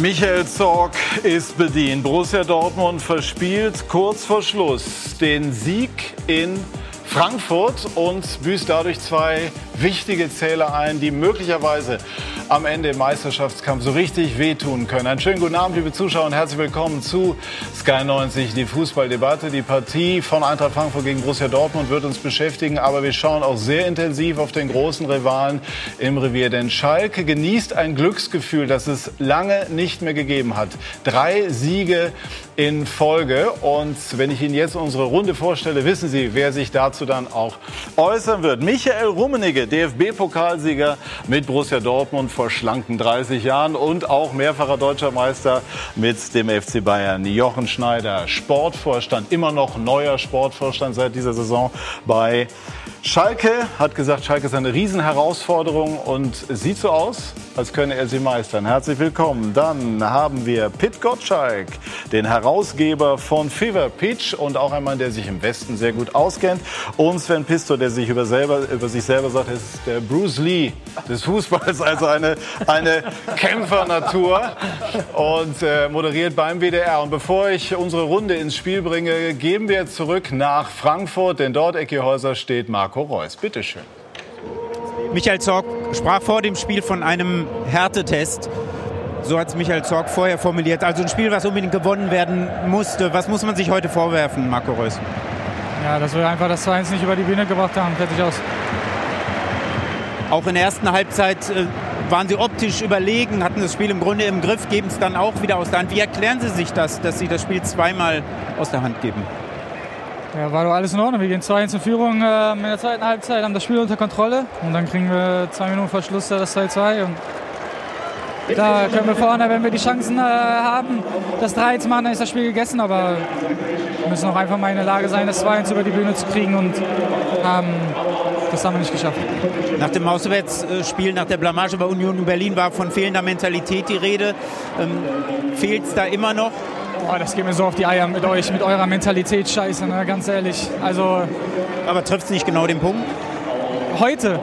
Michael Zorg ist bedient. Borussia Dortmund verspielt kurz vor Schluss den Sieg in Frankfurt und büßt dadurch zwei wichtige Zähler ein, die möglicherweise am Ende im Meisterschaftskampf so richtig wehtun können. Einen schönen guten Abend, liebe Zuschauer, und herzlich willkommen zu Sky 90, die Fußballdebatte. Die Partie von Eintracht Frankfurt gegen Borussia Dortmund wird uns beschäftigen, aber wir schauen auch sehr intensiv auf den großen Rivalen im Revier. Denn Schalke genießt ein Glücksgefühl, das es lange nicht mehr gegeben hat. Drei Siege in Folge. Und wenn ich Ihnen jetzt unsere Runde vorstelle, wissen Sie, wer sich dazu dann auch äußern wird. Michael Rummenigge, DFB-Pokalsieger mit Borussia Dortmund vor schlanken 30 Jahren und auch mehrfacher deutscher Meister mit dem FC Bayern. Jochen Schneider, Sportvorstand, immer noch neuer Sportvorstand seit dieser Saison bei Schalke hat gesagt, Schalke ist eine Riesenherausforderung und sieht so aus, als könne er sie meistern. Herzlich willkommen. Dann haben wir Pit Gottschalk, den Herausgeber von Fever Pitch und auch ein Mann, der sich im Westen sehr gut auskennt. Und Sven Pisto, der sich über, selber, über sich selber sagt, er ist der Bruce Lee des Fußballs, also eine, eine Kämpfernatur und äh, moderiert beim WDR. Und bevor ich unsere Runde ins Spiel bringe, geben wir zurück nach Frankfurt, denn dort, Ecke Häuser, steht Marc Marco Reus. Bitte schön. Michael Zorg sprach vor dem Spiel von einem Härtetest. So hat es Michael Zorg vorher formuliert. Also ein Spiel, was unbedingt gewonnen werden musste. Was muss man sich heute vorwerfen, Marco Reus? Ja, dass wir einfach das 2-1 nicht über die Bühne gebracht haben. Fertig aus. Auch in der ersten Halbzeit äh, waren sie optisch überlegen, hatten das Spiel im Grunde im Griff, geben es dann auch wieder aus der Hand. Wie erklären Sie sich das, dass Sie das Spiel zweimal aus der Hand geben? Ja, war doch alles in Ordnung. Wir gehen 2-1 in Führung äh, in der zweiten Halbzeit, haben das Spiel unter Kontrolle und dann kriegen wir zwei Minuten vor Schluss das 2-2. Da können wir vorne, wenn wir die Chancen äh, haben, das 3 zu machen, dann ist das Spiel gegessen. Aber wir müssen auch einfach mal in der Lage sein, das 2-1 über die Bühne zu kriegen und ähm, das haben wir nicht geschafft. Nach dem Auswärtsspiel, nach der Blamage bei Union Berlin war von fehlender Mentalität die Rede. Ähm, Fehlt es da immer noch? Oh, das geht mir so auf die Eier mit euch, mit eurer Mentalität scheiße, ne? ganz ehrlich. Also, Aber trifft es nicht genau den Punkt? Heute?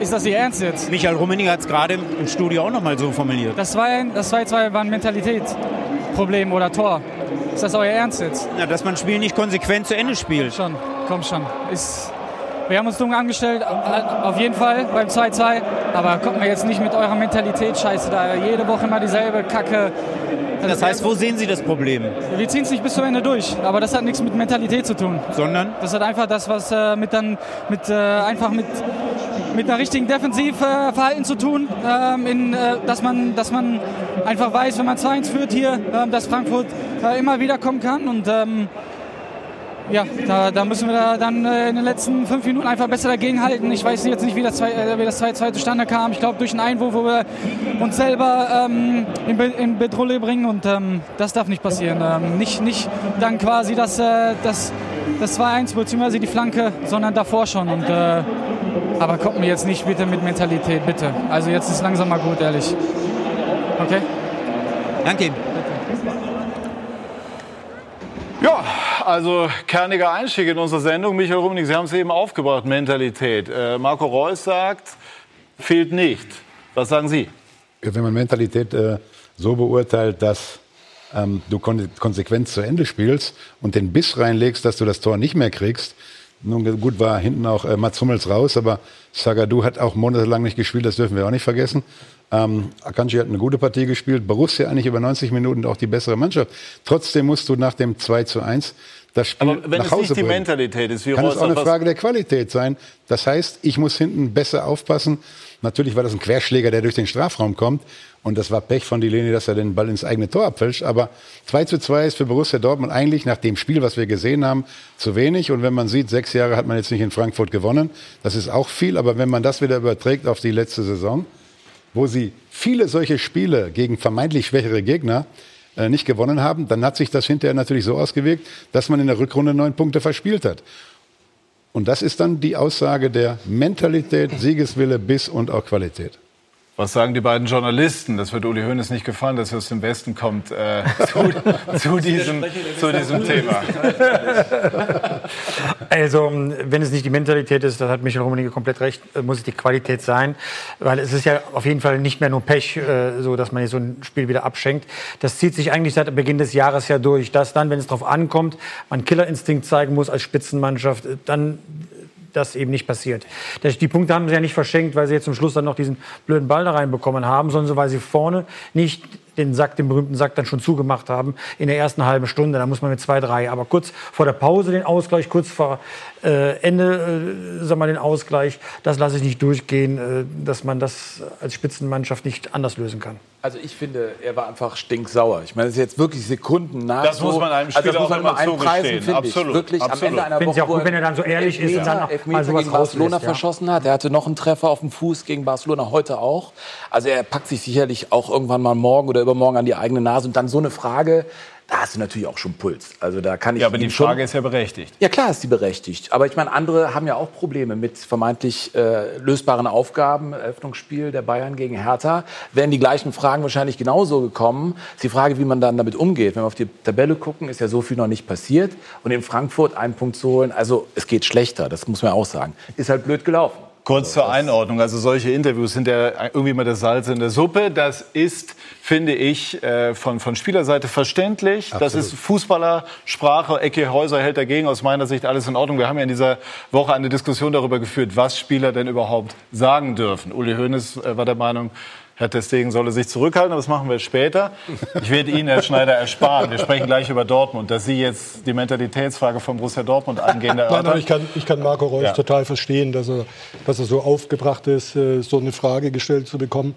Ist das Ihr Ernst jetzt? Michael Rummening hat es gerade im Studio auch nochmal so formuliert. Das 2-2 das war ein Mentalitätsproblem oder Tor. Ist das euer Ernst jetzt? Ja, dass man ein Spiel nicht konsequent zu Ende spielt. Schon, komm schon. Ist, wir haben uns dumm angestellt, auf jeden Fall beim 2-2. Aber kommt mir jetzt nicht mit eurer Mentalität scheiße da. Jede Woche immer dieselbe Kacke. Das heißt, wo sehen Sie das Problem? Wir ziehen es nicht bis zum Ende durch, aber das hat nichts mit Mentalität zu tun. Sondern? Das hat einfach das, was äh, mit dann mit äh, einfach mit mit einer richtigen Defensivverhalten zu tun, ähm, in, äh, dass, man, dass man einfach weiß, wenn man 2-1 führt hier, ähm, dass Frankfurt äh, immer wieder kommen kann und ähm, ja, da, da, müssen wir da dann äh, in den letzten fünf Minuten einfach besser dagegenhalten. Ich weiß jetzt nicht, wie das 2-2 äh, zustande kam. Ich glaube, durch einen Einwurf, wo wir uns selber ähm, in, Be in Bedrohung bringen und ähm, das darf nicht passieren. Ähm, nicht, nicht dann quasi das, äh, das, das 2-1 bzw. die Flanke, sondern davor schon. Und, äh, aber kommt mir jetzt nicht bitte mit Mentalität, bitte. Also jetzt ist langsam mal gut, ehrlich. Okay? Danke. Ja, also kerniger Einstieg in unsere Sendung. Michael Rummenigge, Sie haben es eben aufgebracht, Mentalität. Äh, Marco Reus sagt, fehlt nicht. Was sagen Sie? Wenn man Mentalität äh, so beurteilt, dass ähm, du kon konsequent zu Ende spielst und den Biss reinlegst, dass du das Tor nicht mehr kriegst, nun gut war hinten auch äh, Mats Hummels raus, aber Sagadu hat auch monatelang nicht gespielt, das dürfen wir auch nicht vergessen. Ähm, Akanji hat eine gute Partie gespielt, Borussia eigentlich über 90 Minuten auch die bessere Mannschaft. Trotzdem musst du nach dem 2 zu 1 das Spiel Aber wenn nach es Hause nicht die bringen. Mentalität ist, wie kann es auch eine Frage der Qualität sein. Das heißt, ich muss hinten besser aufpassen. Natürlich war das ein Querschläger, der durch den Strafraum kommt. Und das war Pech von Delaney, dass er den Ball ins eigene Tor abfälscht. Aber 2 zu 2 ist für Borussia Dortmund eigentlich nach dem Spiel, was wir gesehen haben, zu wenig. Und wenn man sieht, sechs Jahre hat man jetzt nicht in Frankfurt gewonnen. Das ist auch viel. Aber wenn man das wieder überträgt auf die letzte Saison, wo sie viele solche Spiele gegen vermeintlich schwächere Gegner äh, nicht gewonnen haben, dann hat sich das hinterher natürlich so ausgewirkt, dass man in der Rückrunde neun Punkte verspielt hat. Und das ist dann die Aussage der Mentalität, Siegeswille, Biss und auch Qualität. Was sagen die beiden Journalisten? Das wird Uli Hoeneß nicht gefallen, dass er aus dem Westen kommt äh, zu, zu, diesem, zu diesem Thema. Also, wenn es nicht die Mentalität ist, das hat Michael Rummenigge komplett recht, äh, muss es die Qualität sein. Weil es ist ja auf jeden Fall nicht mehr nur Pech, äh, so dass man so ein Spiel wieder abschenkt. Das zieht sich eigentlich seit Beginn des Jahres ja durch. Dass dann, wenn es darauf ankommt, man Killerinstinkt zeigen muss als Spitzenmannschaft, dann das eben nicht passiert. Die Punkte haben sie ja nicht verschenkt, weil sie jetzt zum Schluss dann noch diesen blöden Ball da reinbekommen haben, sondern weil sie vorne nicht den Sack, den berühmten Sack dann schon zugemacht haben in der ersten halben Stunde. Da muss man mit zwei, drei. Aber kurz vor der Pause den Ausgleich, kurz vor äh, Ende, äh, sag mal, den Ausgleich, das lasse ich nicht durchgehen, äh, dass man das als Spitzenmannschaft nicht anders lösen kann. Also ich finde, er war einfach stinksauer. Ich meine, das ist jetzt wirklich Sekunden nach. Das so, muss man einem Spieler also das muss man auch immer einpreisen, finde ich. Wirklich Absolut. am Ende einer Woche, ich auch gut, wenn er dann so ehrlich Elfmeter, ist und dann Elfmeter mal sowas gegen Barcelona ja. verschossen hat. Er hatte noch einen Treffer auf dem Fuß gegen Barcelona heute auch. Also er packt sich sicherlich auch irgendwann mal morgen oder übermorgen an die eigene Nase und dann so eine Frage, da hast du natürlich auch schon Puls. Also da kann ich ja, aber die Frage ist ja berechtigt. Ja, klar ist die berechtigt. Aber ich meine, andere haben ja auch Probleme mit vermeintlich äh, lösbaren Aufgaben. Eröffnungsspiel der Bayern gegen Hertha. Wären die gleichen Fragen wahrscheinlich genauso gekommen. ist die Frage, wie man dann damit umgeht. Wenn wir auf die Tabelle gucken, ist ja so viel noch nicht passiert. Und in Frankfurt einen Punkt zu holen, also es geht schlechter, das muss man auch sagen. Ist halt blöd gelaufen. Kurz zur Einordnung, also solche Interviews sind ja irgendwie mal das Salz in der Suppe. Das ist, finde ich, äh, von, von Spielerseite verständlich. Absolut. Das ist Fußballersprache. Ecke Häuser hält dagegen. Aus meiner Sicht alles in Ordnung. Wir haben ja in dieser Woche eine Diskussion darüber geführt, was Spieler denn überhaupt sagen dürfen. Uli Hoeneß äh, war der Meinung, Herr Testegen solle sich zurückhalten, aber das machen wir später. Ich werde Ihnen, Herr Schneider, ersparen. Wir sprechen gleich über Dortmund, dass Sie jetzt die Mentalitätsfrage von Borussia Dortmund angehen. Nein, nein, ich kann, ich kann Marco Reus ja. total verstehen, dass er, dass er so aufgebracht ist, äh, so eine Frage gestellt zu bekommen.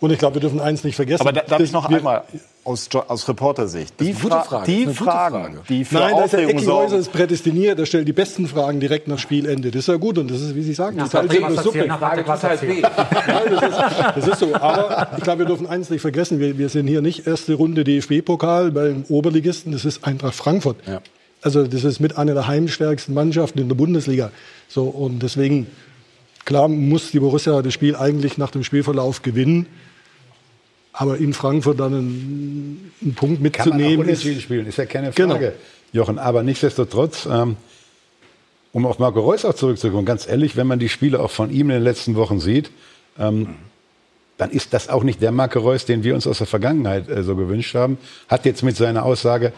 Und ich glaube, wir dürfen eins nicht vergessen. Aber da, darf ich noch einmal aus, aus Reportersicht. Die, Fra Frage. die Fragen, Frage. die für Nein, das ist ja Häuser ist prädestiniert. Er stellt die besten Fragen direkt nach Spielende. Das ist ja gut und das ist, wie Sie sagen, das ist eine Suppe. Frage tut halt weh. Nein, das ist, das ist so. Aber ich glaube, wir dürfen eins nicht vergessen. Wir, wir sind hier nicht erste Runde DFB-Pokal beim Oberligisten. Das ist Eintracht Frankfurt. Ja. Also das ist mit einer der heimstärksten Mannschaften in der Bundesliga. So und deswegen klar muss die Borussia das Spiel eigentlich nach dem Spielverlauf gewinnen. Aber in Frankfurt dann einen, einen Punkt mitzunehmen. Kann man auch spielen, ist ja keine Frage, genau. Jochen. Aber nichtsdestotrotz, ähm, um auf Marco Reus auch zurückzukommen, ganz ehrlich, wenn man die Spiele auch von ihm in den letzten Wochen sieht, ähm, dann ist das auch nicht der Marco Reus, den wir uns aus der Vergangenheit äh, so gewünscht haben. Hat jetzt mit seiner Aussage,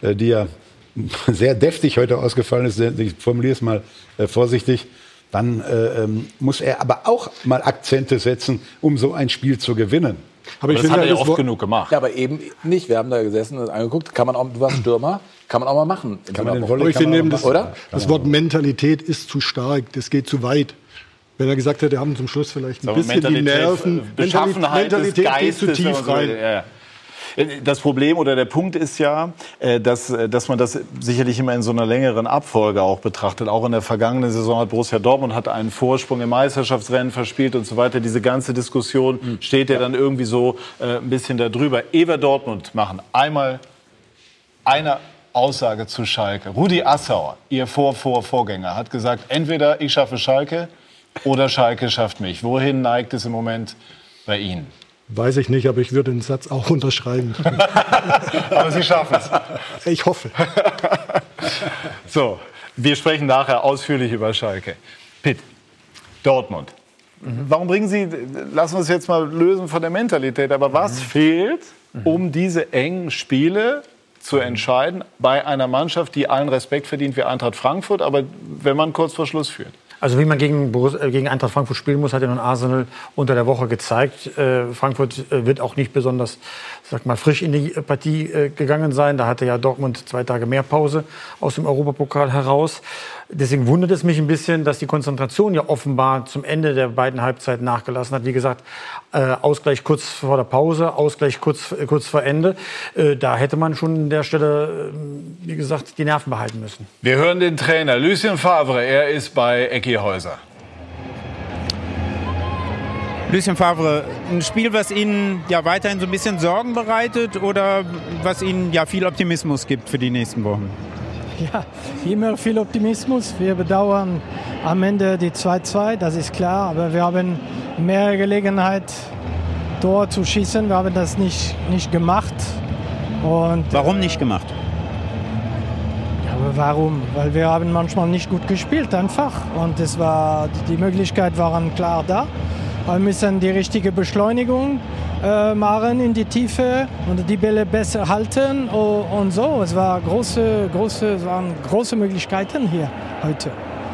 äh, die ja sehr deftig heute ausgefallen ist, ich formuliere es mal äh, vorsichtig, dann äh, ähm, muss er aber auch mal Akzente setzen, um so ein Spiel zu gewinnen. Aber, aber das hat er ja oft genug gemacht. Ja, aber eben nicht. Wir haben da gesessen und angeguckt. Kann man auch, du warst Stürmer, kann man auch mal machen. Kann man den Volley, ich finde das, oder? Das Wort Mentalität ist zu stark. Das geht zu weit. Wenn er gesagt hätte, wir haben zum Schluss vielleicht ein bisschen die Nerven. Beschaffenheit Mentalität geht zu tief rein. Ja. Das Problem oder der Punkt ist ja, äh, dass, äh, dass man das sicherlich immer in so einer längeren Abfolge auch betrachtet. Auch in der vergangenen Saison hat Borussia Dortmund hat einen Vorsprung im Meisterschaftsrennen verspielt und so weiter. Diese ganze Diskussion hm. steht ja dann irgendwie so äh, ein bisschen darüber. Ewer Dortmund machen einmal eine Aussage zu Schalke. Rudi Assauer, ihr Vor -Vor Vorgänger, hat gesagt, entweder ich schaffe Schalke oder Schalke schafft mich. Wohin neigt es im Moment bei Ihnen? Weiß ich nicht, aber ich würde den Satz auch unterschreiben. aber Sie schaffen es. Ich hoffe. so, wir sprechen nachher ausführlich über Schalke. Pitt, Dortmund. Warum bringen Sie, lassen wir es jetzt mal lösen von der Mentalität, aber was mhm. fehlt, um diese engen Spiele zu entscheiden bei einer Mannschaft, die allen Respekt verdient wie Eintracht Frankfurt, aber wenn man kurz vor Schluss führt? Also wie man gegen, äh, gegen Eintracht Frankfurt spielen muss, hat ja nun Arsenal unter der Woche gezeigt. Äh, Frankfurt äh, wird auch nicht besonders sag mal, frisch in die Partie äh, gegangen sein. Da hatte ja Dortmund zwei Tage mehr Pause aus dem Europapokal heraus. Deswegen wundert es mich ein bisschen, dass die Konzentration ja offenbar zum Ende der beiden Halbzeiten nachgelassen hat. Wie gesagt, äh, Ausgleich kurz vor der Pause, Ausgleich kurz, äh, kurz vor Ende. Da hätte man schon an der Stelle, wie gesagt, die Nerven behalten müssen. Wir hören den Trainer Lucien Favre. Er ist bei Ecki Häuser. Lucien Favre, ein Spiel, was Ihnen ja weiterhin so ein bisschen Sorgen bereitet oder was Ihnen ja viel Optimismus gibt für die nächsten Wochen? Ja, immer viel Optimismus. Wir bedauern am Ende die 2-2, das ist klar, aber wir haben mehr Gelegenheit, Tor zu schießen. Wir haben das nicht, nicht gemacht. Und, Warum nicht gemacht? Ja, warum? Weil wir haben manchmal nicht gut gespielt einfach und es war, die Möglichkeit waren klar da. Wir müssen die richtige Beschleunigung äh, machen in die Tiefe und die Bälle besser halten und so. Es, war große, große, es waren große Möglichkeiten hier heute.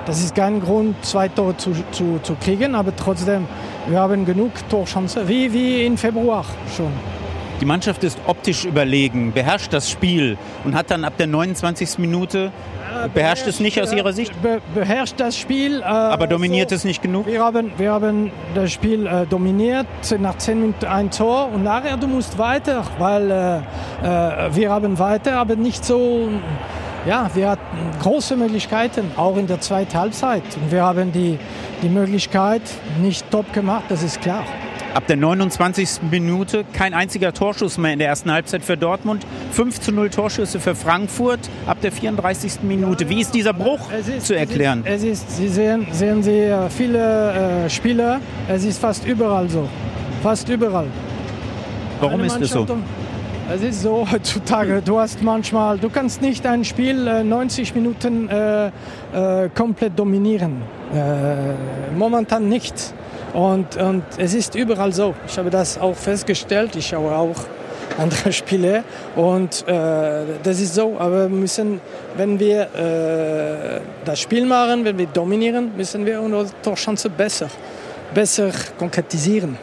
Das ist kein Grund, zwei Tore zu, zu, zu kriegen, aber trotzdem, wir haben genug Torchancen, wie, wie im Februar schon. Die Mannschaft ist optisch überlegen, beherrscht das Spiel und hat dann ab der 29. Minute beherrscht es nicht aus Ihrer Sicht? Be beherrscht das Spiel. Äh, Aber dominiert so, es nicht genug? Wir haben, wir haben das Spiel äh, dominiert, nach 10 Minuten ein Tor und nachher du musst weiter, weil äh, äh, wir haben weiter, aber nicht so. Ja, wir hatten große Möglichkeiten, auch in der zweiten Halbzeit. Und wir haben die, die Möglichkeit nicht top gemacht, das ist klar. Ab der 29. Minute kein einziger Torschuss mehr in der ersten Halbzeit für Dortmund. 5 zu 0 Torschüsse für Frankfurt ab der 34. Minute. Wie ist dieser Bruch ist, zu erklären? Es ist, es ist, Sie sehen, sehen Sie viele äh, Spieler, es ist fast überall so. Fast überall. Warum ist es so? Es ist so heutzutage, du hast manchmal, du kannst nicht ein Spiel äh, 90 Minuten äh, äh, komplett dominieren. Äh, momentan nicht. Und, und es ist überall so. Ich habe das auch festgestellt. Ich schaue auch andere Spiele und äh, das ist so. Aber müssen, wenn wir äh, das Spiel machen, wenn wir dominieren, müssen wir unsere Torchance besser, besser konkretisieren.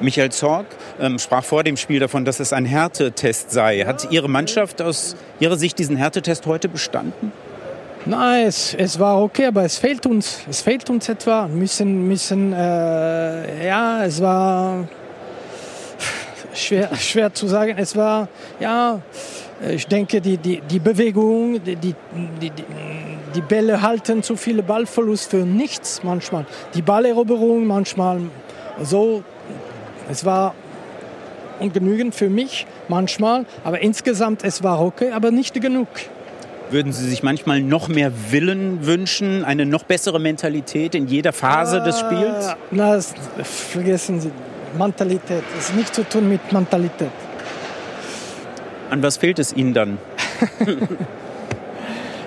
Michael Zorg ähm, sprach vor dem Spiel davon, dass es ein Härtetest sei. Hat Ihre Mannschaft aus Ihrer Sicht diesen Härtetest heute bestanden? Nein, es, es war okay, aber es fehlt uns. Es fehlt uns etwa. Müssen, müssen, äh, ja, es war schwer, schwer zu sagen. Es war, ja, ich denke, die, die, die Bewegung, die, die, die, die Bälle halten zu viele Ballverlust für nichts manchmal. Die Balleroberung manchmal so. Es war ungenügend für mich manchmal, aber insgesamt es war okay, aber nicht genug. Würden Sie sich manchmal noch mehr Willen wünschen, eine noch bessere Mentalität in jeder Phase ah, des Spiels? Na, vergessen Sie, Mentalität. Das ist nichts zu tun mit Mentalität. An was fehlt es Ihnen dann?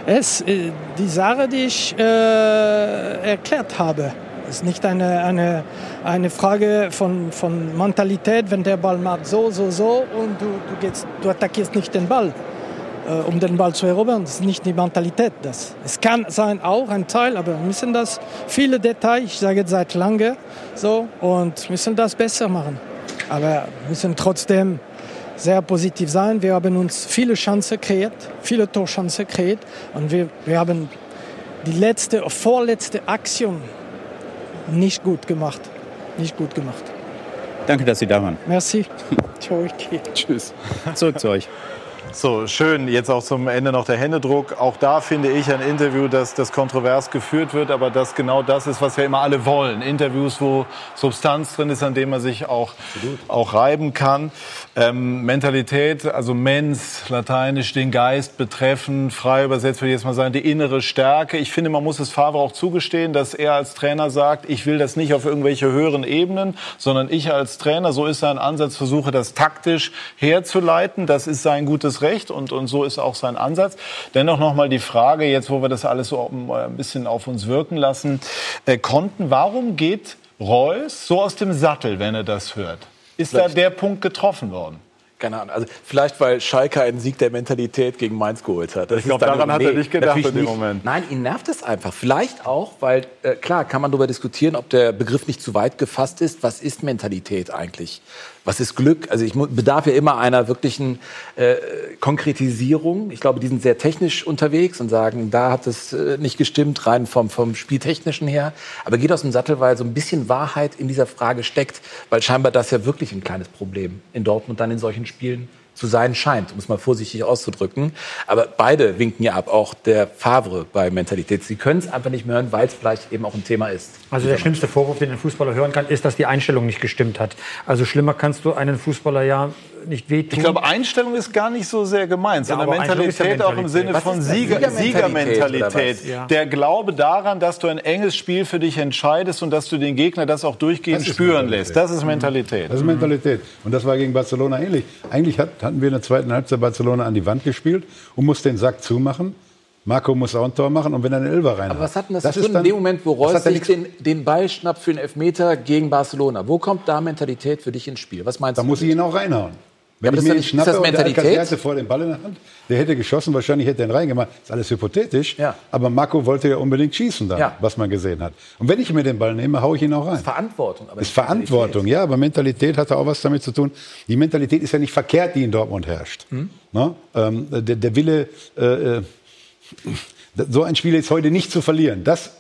es, äh, die Sache, die ich äh, erklärt habe. Es ist nicht eine, eine, eine Frage von, von Mentalität, wenn der Ball macht so, so, so und du, du, gehst, du attackierst nicht den Ball um den Ball zu erobern. Das ist nicht die Mentalität. Das. Es kann sein auch ein Teil, aber wir müssen das, viele Details, ich sage jetzt seit lange so, und müssen das besser machen. Aber wir müssen trotzdem sehr positiv sein. Wir haben uns viele Chancen kreiert, viele Torchancen kreiert und wir, wir haben die letzte, vorletzte Aktion nicht gut gemacht. Nicht gut gemacht. Danke, dass Sie da waren. Merci. Tschüss. Zurück zu euch. So, schön. Jetzt auch zum Ende noch der Händedruck. Auch da finde ich ein Interview, das, das kontrovers geführt wird, aber das genau das ist, was wir immer alle wollen. Interviews, wo Substanz drin ist, an dem man sich auch, auch reiben kann. Ähm, Mentalität, also Mens, lateinisch den Geist betreffen, frei übersetzt würde ich jetzt mal sagen, die innere Stärke. Ich finde, man muss es Favre auch zugestehen, dass er als Trainer sagt, ich will das nicht auf irgendwelche höheren Ebenen, sondern ich als Trainer, so ist sein Ansatz, versuche das taktisch herzuleiten. Das ist sein gutes Recht und, und so ist auch sein Ansatz. Dennoch nochmal die Frage, jetzt wo wir das alles so ein bisschen auf uns wirken lassen, äh, konnten, warum geht Reus so aus dem Sattel, wenn er das hört? Ist Vielleicht. da der Punkt getroffen worden? Keine Ahnung. Also vielleicht, weil Schalke einen Sieg der Mentalität gegen Mainz geholt hat. Das ich glaube, daran hat er nicht gedacht in dem Moment. Nein, ihn nervt es einfach. Vielleicht auch, weil, äh, klar, kann man darüber diskutieren, ob der Begriff nicht zu weit gefasst ist. Was ist Mentalität eigentlich? Was ist Glück? Also ich bedarf ja immer einer wirklichen äh, Konkretisierung. Ich glaube, die sind sehr technisch unterwegs und sagen, da hat es äh, nicht gestimmt, rein vom, vom Spieltechnischen her. Aber geht aus dem Sattel, weil so ein bisschen Wahrheit in dieser Frage steckt, weil scheinbar das ja wirklich ein kleines Problem in Dortmund dann in solchen Spielen zu sein scheint, um es mal vorsichtig auszudrücken. Aber beide winken ja ab, auch der Favre bei Mentalität. Sie können es einfach nicht mehr hören, weil es vielleicht eben auch ein Thema ist. Also der schlimmste Vorwurf, den ein Fußballer hören kann, ist, dass die Einstellung nicht gestimmt hat. Also schlimmer kannst du einen Fußballer ja nicht wehtun. Ich glaube, Einstellung ist gar nicht so sehr gemeint, sondern ja Mentalität auch im Sinne Was von? Sieger, Siegermentalität? Ja. Der Glaube daran, dass du ein enges Spiel für dich entscheidest und dass du den Gegner das auch durchgehend Das spüren Mentalität. lässt. Das ist Mentalität. Das ist Mentalität. Und das war gegen Barcelona ähnlich. Eigentlich hat, hatten wir in der zweiten Halbzeit Barcelona an die Wand gespielt und mussten den Sack zumachen. Marco muss auch ein Tor machen und wenn er einen Elfer rein Aber was hat denn das, das zu ist tun in dem Moment, wo Reus ja sich den, den Ball schnappt für den Elfmeter gegen Barcelona? Wo kommt da Mentalität für dich ins Spiel? Was meinst Da du? muss ich ihn auch reinhauen. Wenn aber ich das mir ist ihn nicht- ist schnappe das und der Mentalität? Alcacer hatte vor den Ball in der Hand, der hätte geschossen, wahrscheinlich hätte er ihn reingemacht. ist alles hypothetisch. Ja. Aber Marco wollte ja unbedingt schießen dann, Ja. was man gesehen hat. Und wenn ich mir den Ball nehme, haue ich ihn auch rein. Verantwortung. Aber ist Verantwortung, ja, aber Mentalität hat auch was damit zu tun. Die Mentalität ist ja nicht verkehrt, die in Dortmund herrscht. Hm? Ne? Ähm, der, der Wille, äh, äh, so ein Spiel jetzt heute nicht zu verlieren, das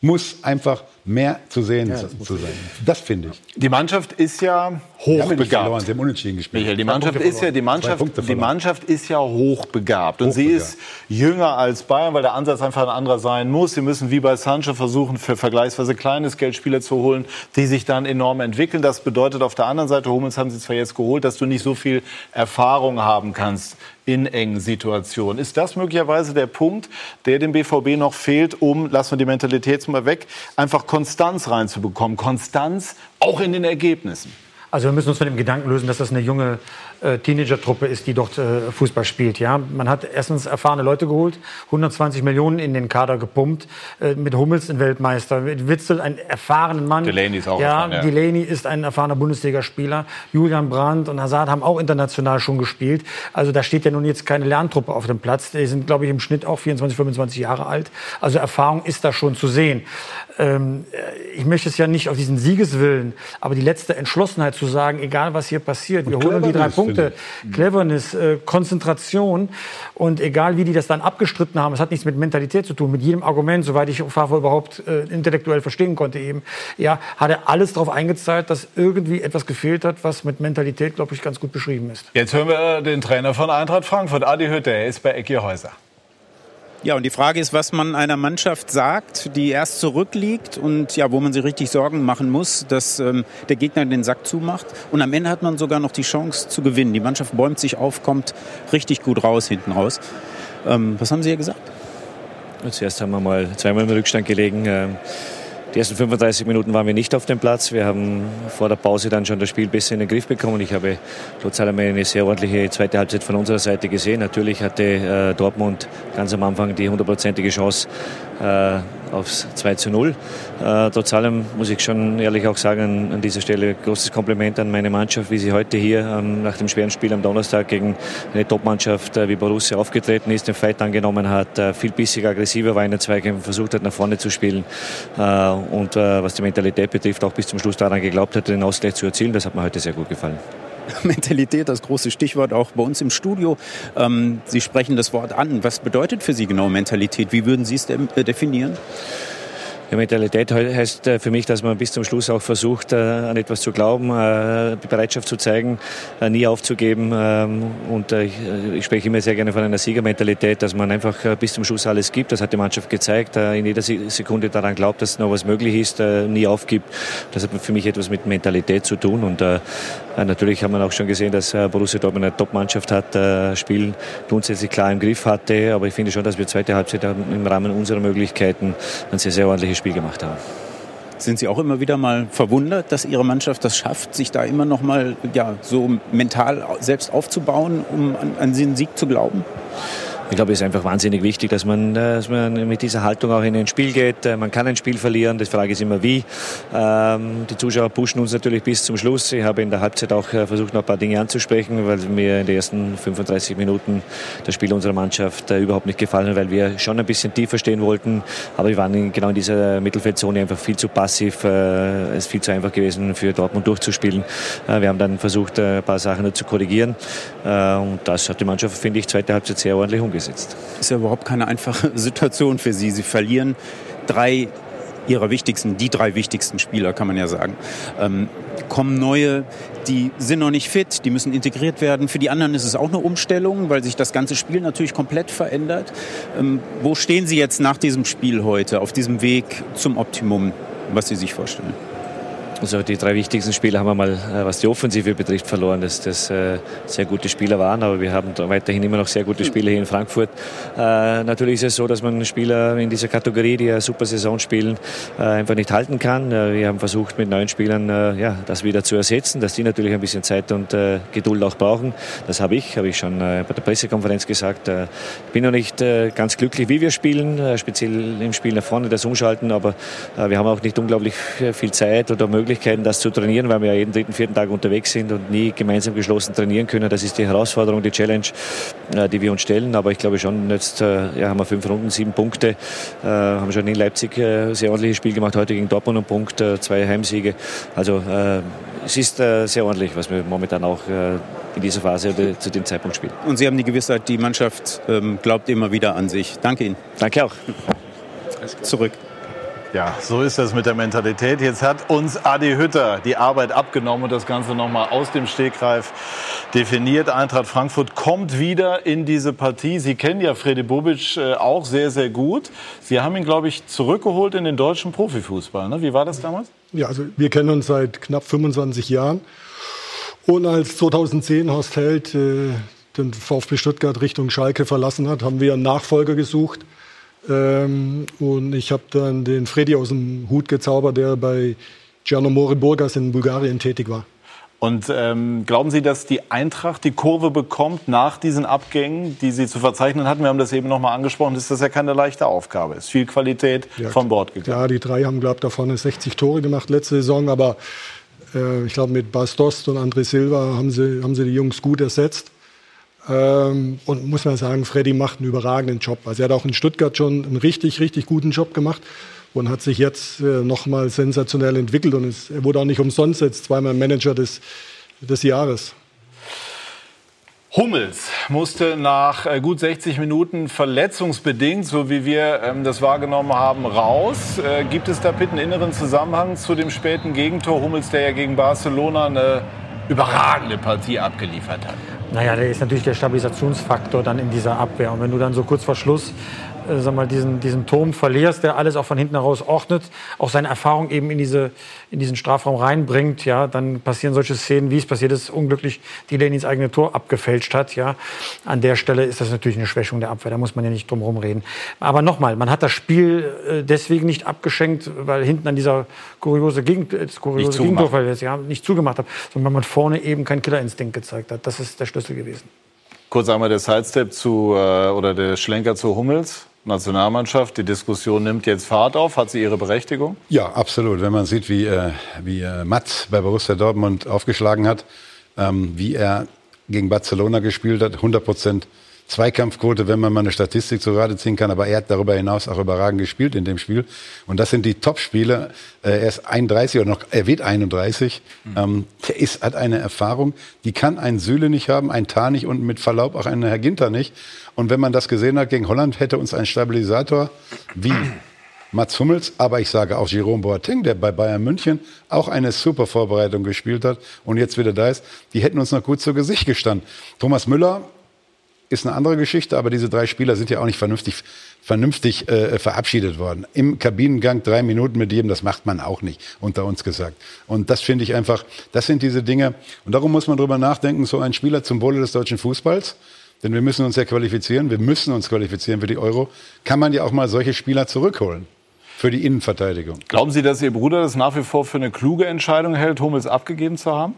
muss einfach mehr zu sehen zu sein. Das finde ich. Die Mannschaft ist ja ja hochbegabt. sie haben unentschieden gespielt. Michael, die Mannschaft ist ja die Mannschaft, die. Mannschaft ist ja hochbegabt und sie Hochbegabt. ist jünger als Bayern, weil der Ansatz einfach ein anderer sein muss. Sie müssen wie bei Sancho versuchen, für vergleichsweise kleines Geld Spieler zu holen, die sich dann enorm entwickeln. Das bedeutet auf der anderen Seite, Hummels haben sie zwar jetzt geholt, dass du nicht so viel Erfahrung haben kannst in engen Situationen. Ist das möglicherweise der Punkt, der dem BVB noch fehlt, um, lassen wir die Mentalität mal weg, einfach Konstanz reinzubekommen? Konstanz auch in den Ergebnissen. Also wir müssen uns von dem Gedanken lösen, dass das eine junge äh, Teenager-Truppe ist, die dort äh, Fußball spielt. Ja? Man hat erstens erfahrene Leute geholt, 120 Millionen in den Kader gepumpt, äh, mit Hummels ein Weltmeister, mit Witzel einen erfahrenen Mann. Delaney ist auch ja, erfahren, ja. Delaney ist ein erfahrener Bundesligaspieler. Julian Brandt und Hazard haben auch international schon gespielt. Also da steht ja nun jetzt keine Lerntruppe auf dem Platz. Die sind, glaube ich, im Schnitt auch 24, 25 Jahre alt. Also Erfahrung ist da schon zu sehen. Ähm, ich möchte es ja nicht auf diesen Siegeswillen, aber die letzte Entschlossenheit zu sagen, egal was hier passiert, wir holen die drei Punkte. finde Cleverness, äh, Konzentration und egal wie die das dann abgestritten haben, es hat nichts mit Mentalität zu tun, mit jedem Argument, soweit ich Favre überhaupt äh, intellektuell verstehen konnte eben, ja, hat er alles darauf eingezahlt, dass irgendwie etwas gefehlt hat, was mit Mentalität, glaube ich, ganz gut beschrieben ist. Jetzt hören wir den Trainer von Eintracht Frankfurt, Adi Hütte. Er ist bei Ecki Häuser. Ja, und die Frage ist, was man einer Mannschaft sagt, die erst zurückliegt und ja, wo man sich richtig Sorgen machen muss, dass ähm, der Gegner den Sack zumacht. Und am Ende hat man sogar noch die Chance zu gewinnen. Die Mannschaft bäumt sich auf, kommt richtig gut raus hinten raus. Ähm, was haben Sie hier gesagt? Zuerst haben wir mal zweimal im Rückstand gelegen. Ähm, Die ersten 35 Minuten waren wir nicht auf dem Platz. Wir haben vor der Pause dann schon das Spiel besser in den Griff bekommen. Ich habe trotz allem eine sehr ordentliche zweite Halbzeit von unserer Seite gesehen. Natürlich hatte äh, Dortmund ganz am Anfang die hundertprozentige Chance äh, aufs 2 zu 0. Äh, trotz allem muss ich schon ehrlich auch sagen, an, dieser Stelle großes Kompliment an meine Mannschaft, wie sie heute hier ähm, nach dem schweren Spiel am Donnerstag gegen eine Topmannschaft äh, wie Borussia aufgetreten ist, den Fight angenommen hat, äh, viel bissiger, aggressiver war in den Zweikämpfen, versucht hat, nach vorne zu spielen äh, und äh, was die Mentalität betrifft, auch bis zum Schluss daran geglaubt hat, den Ausgleich zu erzielen. Das hat mir heute sehr gut gefallen. Mentalität, das große Stichwort auch bei uns im Studio. Ähm, Sie sprechen das Wort an. Was bedeutet für Sie genau Mentalität? Wie würden Sie es äh, definieren? Ja, Mentalität he- heißt äh, für mich, dass man bis zum Schluss auch versucht, äh, an etwas zu glauben, die Bereitschaft zu zeigen, nie aufzugeben. ähm, Und ich spreche immer sehr gerne von einer Siegermentalität, dass man einfach bis zum Schluss alles gibt. Das hat die Mannschaft gezeigt, in jeder Se- Sekunde daran glaubt, dass noch was möglich ist, nie aufgibt. Das hat für mich etwas mit Mentalität zu tun. Und natürlich haben wir auch schon gesehen, dass äh, Borussia Dortmund eine Top-Mannschaft hat, äh, Spiel grundsätzlich klar im Griff hatte. Aber ich finde schon, dass wir zweite Halbzeit im Rahmen unserer Möglichkeiten ein sehr, sehr ordentliches Spiel gemacht haben. Sind Sie auch immer wieder mal verwundert, dass Ihre Mannschaft das schafft, sich da immer noch mal ja, so mental selbst aufzubauen, um an, an den Sieg zu glauben? Ich glaube, es ist einfach wahnsinnig wichtig, dass man, äh, dass man mit dieser Haltung auch in ein Spiel geht. Äh, Man kann ein Spiel verlieren, die Frage ist immer wie. Ähm, Die Zuschauer pushen uns natürlich bis zum Schluss. Ich habe in der Halbzeit auch äh, versucht, noch ein paar Dinge anzusprechen, weil mir in den ersten 35 Minuten das Spiel unserer Mannschaft überhaupt nicht gefallen hat, weil wir schon ein bisschen tiefer stehen wollten. Aber wir waren genau in dieser Mittelfeldzone einfach viel zu passiv. Es ist viel zu einfach gewesen, für Dortmund durchzuspielen. Wir haben dann versucht, ein paar Sachen zu korrigieren. Und das hat die Mannschaft, finde ich, zweite Halbzeit sehr ordentlich umgesetzt. Ist ja überhaupt keine einfache Situation für Sie. Sie verlieren drei Ihrer wichtigsten, die drei wichtigsten Spieler, kann man ja sagen. Ähm, kommen neue, die sind noch nicht fit, die müssen integriert werden. Für die anderen ist es auch eine Umstellung, weil sich das ganze Spiel natürlich komplett verändert. Ähm, wo stehen Sie jetzt nach diesem Spiel heute, auf diesem Weg zum Optimum, was Sie sich vorstellen? Also die drei wichtigsten Spieler haben wir mal, äh, was die Offensive betrifft, verloren, dass das äh, sehr gute Spieler waren. Aber wir haben weiterhin immer noch sehr gute Spieler hier in Frankfurt. Äh, natürlich ist es so, dass man Spieler in dieser Kategorie, die eine super Saison spielen, einfach nicht halten kann. Wir haben versucht, mit neuen Spielern ja, das wieder zu ersetzen, dass die natürlich ein bisschen Zeit und Geduld auch brauchen. Das habe ich, habe ich schon bei der Pressekonferenz gesagt. Ich bin noch nicht ganz glücklich, wie wir spielen, speziell im Spiel nach vorne, das Umschalten. Aber wir haben auch nicht unglaublich viel Zeit oder Möglichkeiten Möglichkeiten, das zu trainieren, weil wir ja jeden dritten, vierten Tag unterwegs sind und nie gemeinsam geschlossen trainieren können. Das ist die Herausforderung, die Challenge, äh, die wir uns stellen. Aber ich glaube schon, jetzt äh, ja, haben wir fünf Runden, sieben Punkte, äh, haben schon in Leipzig ein sehr ordentliches Spiel gemacht, heute gegen Dortmund einen Punkt, zwei Heimsiege. Also es ist sehr ordentlich, was wir momentan auch in dieser Phase zu dem Zeitpunkt spielen. Und Sie haben die Gewissheit, die Mannschaft ähm, glaubt immer wieder an sich. Danke Ihnen. Danke auch. Zurück. Ja, so ist das mit der Mentalität. Jetzt hat uns Adi Hütter die Arbeit abgenommen und das Ganze nochmal aus dem Stegreif definiert. Eintracht Frankfurt kommt wieder in diese Partie. Sie kennen ja Fredi Bobic äh, auch sehr, sehr gut. Sie haben ihn, glaube ich, zurückgeholt in den deutschen Profifußball. Ne? Wie war das damals? Ja, also wir kennen uns seit knapp 25 Jahren. Und als 2010 Horst Held äh, den VfB Stuttgart Richtung Schalke verlassen hat, haben wir einen Nachfolger gesucht. Ähm, und ich habe dann den Freddy aus dem Hut gezaubert, der bei Giannomore Burgas in Bulgarien tätig war. Und ähm, glauben Sie, dass die Eintracht die Kurve bekommt nach diesen Abgängen, die Sie zu verzeichnen hatten? Wir haben das eben noch mal angesprochen. Das ist ja keine leichte Aufgabe. Es ist viel Qualität ja, von Bord gegangen. Ja, die drei haben, glaube ich, da vorne 60 Tore gemacht letzte Saison. Aber äh, ich glaube, mit Bastos und André Silva haben sie, haben sie die Jungs gut ersetzt. Ähm, und muss man sagen, Freddy macht einen überragenden Job. Also er hat auch in Stuttgart schon einen richtig, richtig guten Job gemacht und hat sich jetzt äh, nochmal sensationell entwickelt. Und es, er wurde auch nicht umsonst jetzt zweimal Manager des, des Jahres. Hummels musste nach äh, gut 60 Minuten verletzungsbedingt, so wie wir ähm, das wahrgenommen haben, raus. Äh, gibt es da bitte einen inneren Zusammenhang zu dem späten Gegentor? Hummels, der ja gegen Barcelona eine überragende Partie abgeliefert hat. Naja, der ist natürlich der Stabilisationsfaktor dann in dieser Abwehr. Und wenn du dann so kurz vor Schluss äh, sag mal, diesen, diesen Turm verlierst, der alles auch von hinten heraus ordnet, auch seine Erfahrung eben in, diese, in diesen Strafraum reinbringt, ja, dann passieren solche Szenen, wie es passiert ist, unglücklich, die der ins eigene Tor abgefälscht hat. Ja. An der Stelle ist das natürlich eine Schwächung der Abwehr, da muss man ja nicht drum herum reden. Aber nochmal, man hat das Spiel äh, deswegen nicht abgeschenkt, weil hinten an dieser kuriose, Gegen äh, kuriose Gegentor ja, nicht zugemacht hat, sondern weil man vorne eben keinen Killerinstinkt gezeigt hat. Das ist der Schlüssel gewesen. Kurz einmal der Sidestep zu, äh, oder der Schlenker zu Hummels. Nationalmannschaft. Die Diskussion nimmt jetzt Fahrt auf. Hat sie ihre Berechtigung? Ja, absolut. Wenn man sieht, wie, äh, wie äh, bei Borussia Dortmund aufgeschlagen hat, ähm, wie er gegen Barcelona gespielt hat, 100 Prozent Zweikampfquote, wenn man mal eine Statistik so gerade ziehen kann. Aber er hat darüber hinaus auch überragend gespielt in dem Spiel. Und das sind die Top-Spiele. Äh, er ist 31 oder noch, er wird 31. Mhm. Ähm, der ist, hat eine Erfahrung, die kann ein Süle nicht haben, ein Tar nicht und mit Verlaub auch ein Herr Ginter nicht. Und wenn man das gesehen hat gegen Holland, hätte uns ein Stabilisator wie Mats Hummels, aber ich sage auch Jerome Boateng, der bei Bayern München auch eine super Vorbereitung gespielt hat und jetzt wieder da ist, die hätten uns noch gut zu Gesicht gestanden. Thomas Müller ist eine andere Geschichte, aber diese drei Spieler sind ja auch nicht vernünftig, vernünftig äh, verabschiedet worden. Im Kabinengang drei Minuten mit jedem, das macht man auch nicht, unter uns gesagt. Und das finde ich einfach, das sind diese Dinge. Und darum muss man drüber nachdenken, so ein Spieler zum Wohle des deutschen Fußballs, denn wir müssen uns ja qualifizieren, wir müssen uns qualifizieren für die Euro, kann man ja auch mal solche Spieler zurückholen für die Innenverteidigung. Glauben Sie, dass Ihr Bruder das nach wie vor für eine kluge Entscheidung hält, Hummels abgegeben zu haben?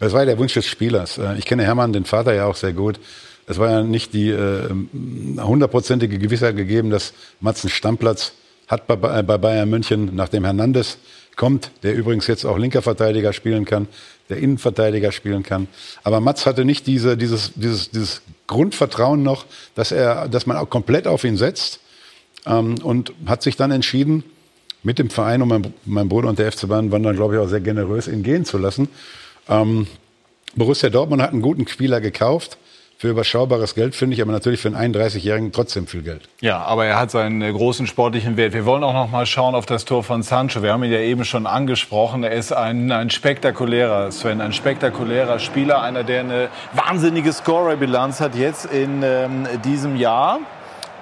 Das war ja der Wunsch des Spielers. Äh, ich kenne Hermann, den Vater, ja auch sehr gut. Es war ja nicht die äh, hundertprozentige äh, Gewissheit gegeben, dass Mats einen Stammplatz hat bei, bei Bayern München, nachdem Hernandez kommt, der übrigens jetzt auch linker Verteidiger spielen kann, der Innenverteidiger spielen kann. Aber Mats hatte nicht diese, dieses, dieses, dieses Grundvertrauen noch, dass, er, dass man auch komplett auf ihn setzt ähm, und hat sich dann entschieden, mit dem Verein und mein, mein Bruder und der FC Bayern waren dann, glaube ich, auch sehr generös, ihn gehen zu lassen. Ähm, Borussia Dortmund hat einen guten Spieler gekauft für überschaubares Geld, finde ich, aber natürlich für einen 31-Jährigen trotzdem viel Geld. Ja, aber er hat seinen äh, großen sportlichen Wert. Wir wollen auch noch mal schauen auf das Tor von Sancho. Wir haben ihn ja eben schon angesprochen. Er ist ein, ein spektakulärer, Sven, ein spektakulärer Spieler, einer, der eine wahnsinnige Scorerbilanz hat jetzt in ähm, diesem Jahr.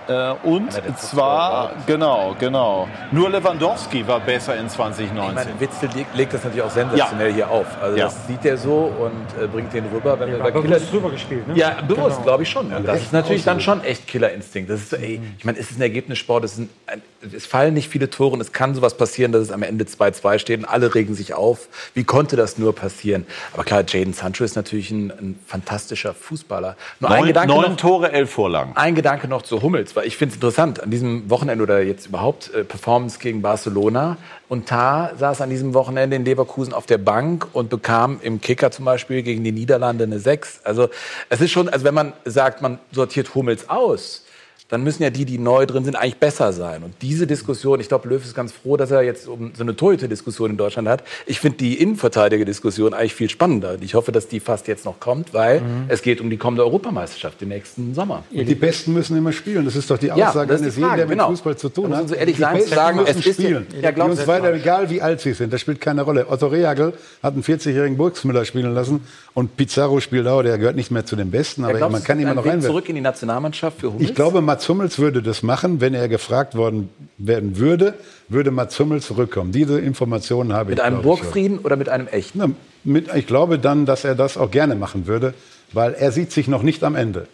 Äh, und zwar, genau, genau. Nur Lewandowski war besser in Ich 2019. meine, Witzel legt, das natürlich auch sensationell hier auf. Also Ja. das sieht er so und äh, bringt den rüber. Wenn bei Killer bewusst drüber gespielt, ne? Ja, bewusst, Genau. glaube ich schon. Und das ist natürlich dann schon echt Killerinstinkt. Das ist, so, ey, ich meine, es ist ein Ergebnissport, es, ein, ein, es fallen nicht viele Tore und es kann sowas passieren, dass es am Ende 2-2 steht und alle regen sich auf. Wie konnte das nur passieren? Aber klar, Jaden Sancho ist natürlich ein, ein fantastischer Fußballer. Nur ein Neun, Gedanke neun noch, Tore, elf Vorlagen. ein Gedanke noch zu Hummels, weil ich finde es interessant, an diesem Wochenende oder jetzt überhaupt äh, Performance gegen Barcelona. Und Tar saß an diesem Wochenende in Leverkusen auf der Bank und bekam im Kicker zum Beispiel gegen die Niederlande eine 6. Also es ist schon, also wenn man sagt, man sortiert Hummels aus, dann müssen ja die, die neu drin sind, eigentlich besser sein. Und diese Diskussion, ich glaube, Löw ist ganz froh, dass er jetzt um so eine Torhüter-Diskussion in Deutschland hat. Ich finde die Innenverteidiger-Diskussion eigentlich viel spannender. Ich hoffe, dass die fast jetzt noch kommt, weil es geht um die kommende Europameisterschaft im nächsten Sommer. Die Besten müssen immer spielen. Das ist doch die Ja, Aussage ist eines jeden, der mit genau. Fußball zu tun hat. so ehrlich die sein, Besten sagen, müssen es ist ja- spielen. Ja, glaub, die uns weiter, egal wie alt sie sind, das spielt keine Rolle. Otto Rehagel hat einen 40-jährigen Burgsmüller spielen lassen und Pizarro spielt auch. Der gehört nicht mehr zu den Besten, aber Glaubst man kann immer noch reinwerfen. zurück in die Nationalmannschaft für Hummels? Ich glaube, Mats Hummels würde das machen, wenn er gefragt worden werden würde, würde Mats Hummels zurückkommen. Diese Informationen habe mit ich. einem ich, schon. Burgfrieden oder mit einem echten? Na, mit, ich glaube dann, dass er das auch gerne machen würde, weil er sieht sich noch nicht am Ende.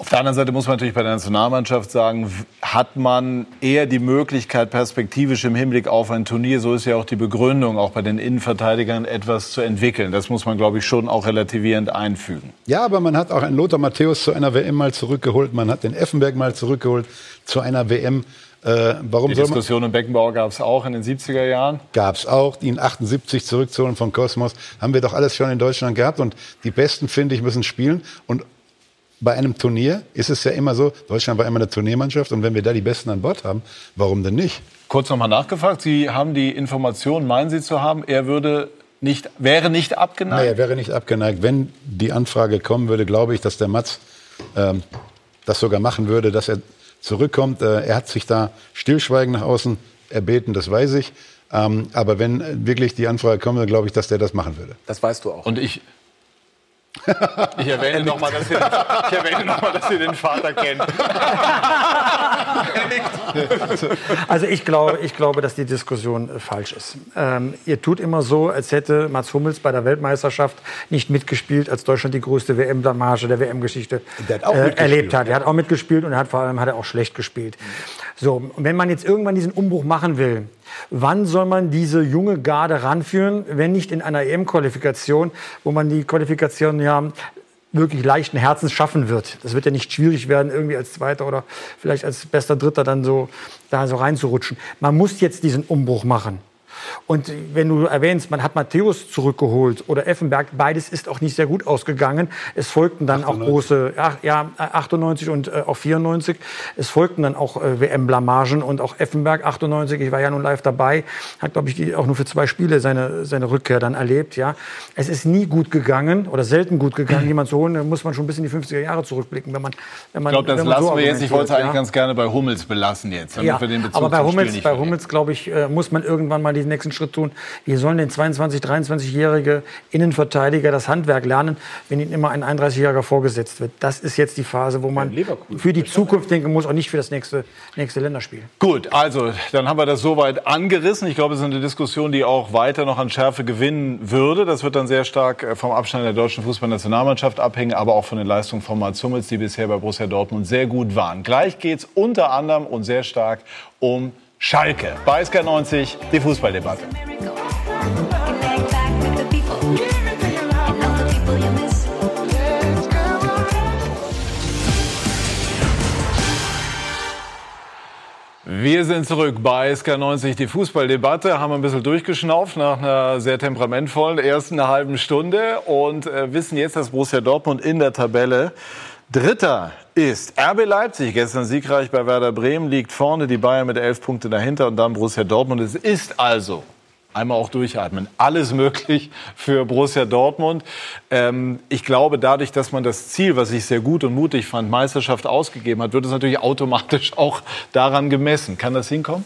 Auf der anderen Seite muss man natürlich bei der Nationalmannschaft sagen, hat man eher die Möglichkeit, perspektivisch im Hinblick auf ein Turnier, so ist ja auch die Begründung, auch bei den Innenverteidigern etwas zu entwickeln. Das muss man, glaube ich, schon auch relativierend einfügen. Ja, aber man hat auch einen Lothar Matthäus zu einer WM mal zurückgeholt, man hat den Effenberg mal zurückgeholt zu einer WM. Äh, warum Die Diskussion im Beckenbauer gab es auch in den 70er Jahren. gab es auch, ihn 78 zurückzuholen von Kosmos, haben wir doch alles schon in Deutschland gehabt und die Besten, finde ich, müssen spielen und bei einem Turnier ist es ja immer so, Deutschland war immer eine Turniermannschaft und wenn wir da die Besten an Bord haben, warum denn nicht? Kurz nochmal nachgefragt, Sie haben die Information, meinen Sie zu haben, er würde nicht, wäre nicht abgeneigt? Nee, er wäre nicht abgeneigt. Wenn die Anfrage kommen würde, glaube ich, dass der Mats ähm, das sogar machen würde, dass er zurückkommt. Äh, er hat sich da stillschweigend nach außen erbeten, das weiß ich. Ähm, aber wenn wirklich die Anfrage kommt, dann glaube ich, dass der das machen würde. Das weißt du auch. Und ich. Ich erwähne nochmal, dass, ihr- ich erwähne noch mal, dass ihr den Vater kennt. Also ich glaube, ich glaube, dass die Diskussion äh, falsch ist. Ähm, ihr tut immer so, als hätte Mats Hummels bei der Weltmeisterschaft nicht mitgespielt, als Deutschland die größte WM-Blamage der WM-Geschichte äh, erlebt hat. Er hat auch mitgespielt und er hat vor allem hat er auch schlecht gespielt. So, und wenn man jetzt irgendwann diesen Umbruch machen will, wann soll man diese junge Garde ranführen, wenn nicht in einer EM-Qualifikation, wo man die Qualifikation ja wirklich leichten Herzens schaffen wird. Das wird ja nicht schwierig werden, irgendwie als Zweiter oder vielleicht als bester Dritter dann so da so reinzurutschen. Man muss jetzt diesen Umbruch machen. Und wenn du erwähnst, man hat Matthäus zurückgeholt oder Effenberg, beides ist auch nicht sehr gut ausgegangen. Es folgten dann auch große, ja, ja 98 und äh, auch 94. Es folgten dann auch äh, WM-Blamagen und auch Effenberg 98. Ich war ja nun live dabei, hat glaube ich auch nur für zwei Spiele seine seine Rückkehr dann erlebt. Ja, es ist nie gut gegangen oder selten gut gegangen, jemand zu holen. Da muss man schon bis in die 50er Jahre zurückblicken, wenn man wenn man Ich glaube, das man so lassen wir jetzt. Ich wollte es eigentlich ja. ganz gerne bei Hummels belassen jetzt, damit Ja, wir den Bezug aber bei Hummels, bei. Hummels glaube ich, äh, muss man irgendwann mal den nächsten Schritt tun. Wie sollen denn 22, 23-jährige Innenverteidiger das Handwerk lernen, wenn ihnen immer ein 31-jähriger vorgesetzt wird? Das ist jetzt die Phase, wo man für die Zukunft denken muss und nicht für das nächste, nächste Länderspiel. Gut, also dann haben wir das soweit angerissen. Ich glaube, es ist eine Diskussion, die auch weiter noch an Schärfe gewinnen würde. Das wird dann sehr stark äh, vom Abstand der deutschen Fußballnationalmannschaft abhängen, aber auch von den Leistungen von Mats Hummels, die bisher bei Borussia Dortmund sehr gut waren. Gleich geht's unter anderem und sehr stark um Schalke. Bei SK90 die Fußballdebatte. Wir sind zurück bei SK90, die Fußballdebatte. Haben ein bisschen durchgeschnauft nach einer sehr temperamentvollen ersten halben Stunde und äh, wissen jetzt, dass Borussia Dortmund in der Tabelle Dritter ist. RB Leipzig, gestern siegreich bei Werder Bremen, liegt vorne, die Bayern mit elf Punkten dahinter und dann Borussia Dortmund. Es ist also einmal auch durchatmen. Alles möglich für Borussia Dortmund. Ähm, ich glaube, dadurch, dass man das Ziel, was ich sehr gut und mutig fand, Meisterschaft ausgegeben hat, wird es natürlich automatisch auch daran gemessen. Kann das hinkommen?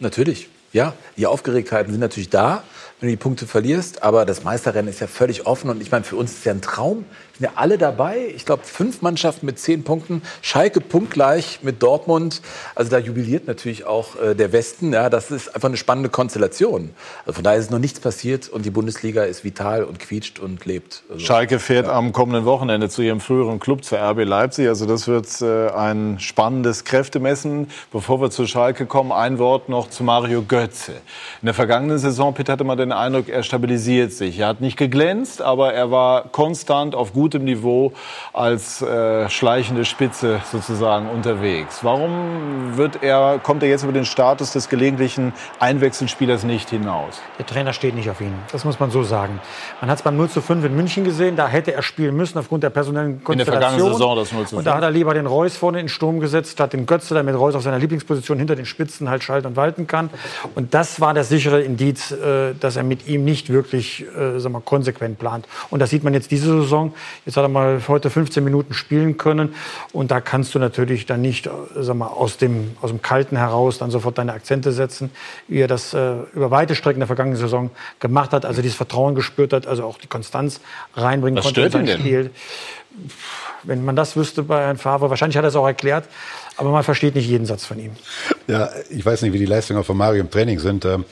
Natürlich, ja. Die Aufgeregtheiten sind natürlich da, wenn du die Punkte verlierst. Aber das Meisterrennen ist ja völlig offen. Und ich meine, für uns ist ja ein Traum, sind ja alle dabei. Ich glaube, fünf Mannschaften mit zehn Punkten. Schalke punktgleich mit Dortmund. Also da jubiliert natürlich auch äh, der Westen. Ja, das ist einfach eine spannende Konstellation. Also von daher ist noch nichts passiert und die Bundesliga ist vital und quietscht und lebt. Also, Schalke fährt am kommenden Wochenende zu ihrem früheren Club, zur RB Leipzig. Also das wird äh, ein spannendes Kräftemessen. Bevor wir zu Schalke kommen, ein Wort noch zu Mario Götze. In der vergangenen Saison, Pitt hatte man den Eindruck, er stabilisiert sich. Er hat nicht geglänzt, aber er war konstant auf gutem Niveau als äh, schleichende Spitze sozusagen unterwegs. Warum wird er, kommt er jetzt über den Status des gelegentlichen Einwechselspielers nicht hinaus? Der Trainer steht nicht auf ihn. Das muss man so sagen. Man hat es beim 0 zu 5 in München gesehen. Da hätte er spielen müssen aufgrund der personellen In der Konstellation. vergangenen Saison das 0 zu 5. Und da hat er lieber den Reus vorne in den Sturm gesetzt, hat den Götze, damit Reus auf seiner Lieblingsposition hinter den Spitzen halt schalten und walten kann. Und das war das sichere Indiz, äh, dass er mit ihm nicht wirklich äh, sag mal, konsequent plant. Und das sieht man jetzt diese Saison. Jetzt hat er mal heute 15 Minuten spielen können. Und da kannst du natürlich dann nicht äh, sag mal, aus, dem, aus dem Kalten heraus dann sofort deine Akzente setzen, wie er das äh, über weite Strecken der vergangenen Saison gemacht hat. Also dieses Vertrauen gespürt hat, also auch die Konstanz reinbringen Was konnte in sein? Spiel. Wenn man das wüsste bei Herrn Favre, wahrscheinlich hat er es auch erklärt, aber man versteht nicht jeden Satz von ihm. Ja, ich weiß nicht, wie die Leistungen von Mario im Training sind. ähm,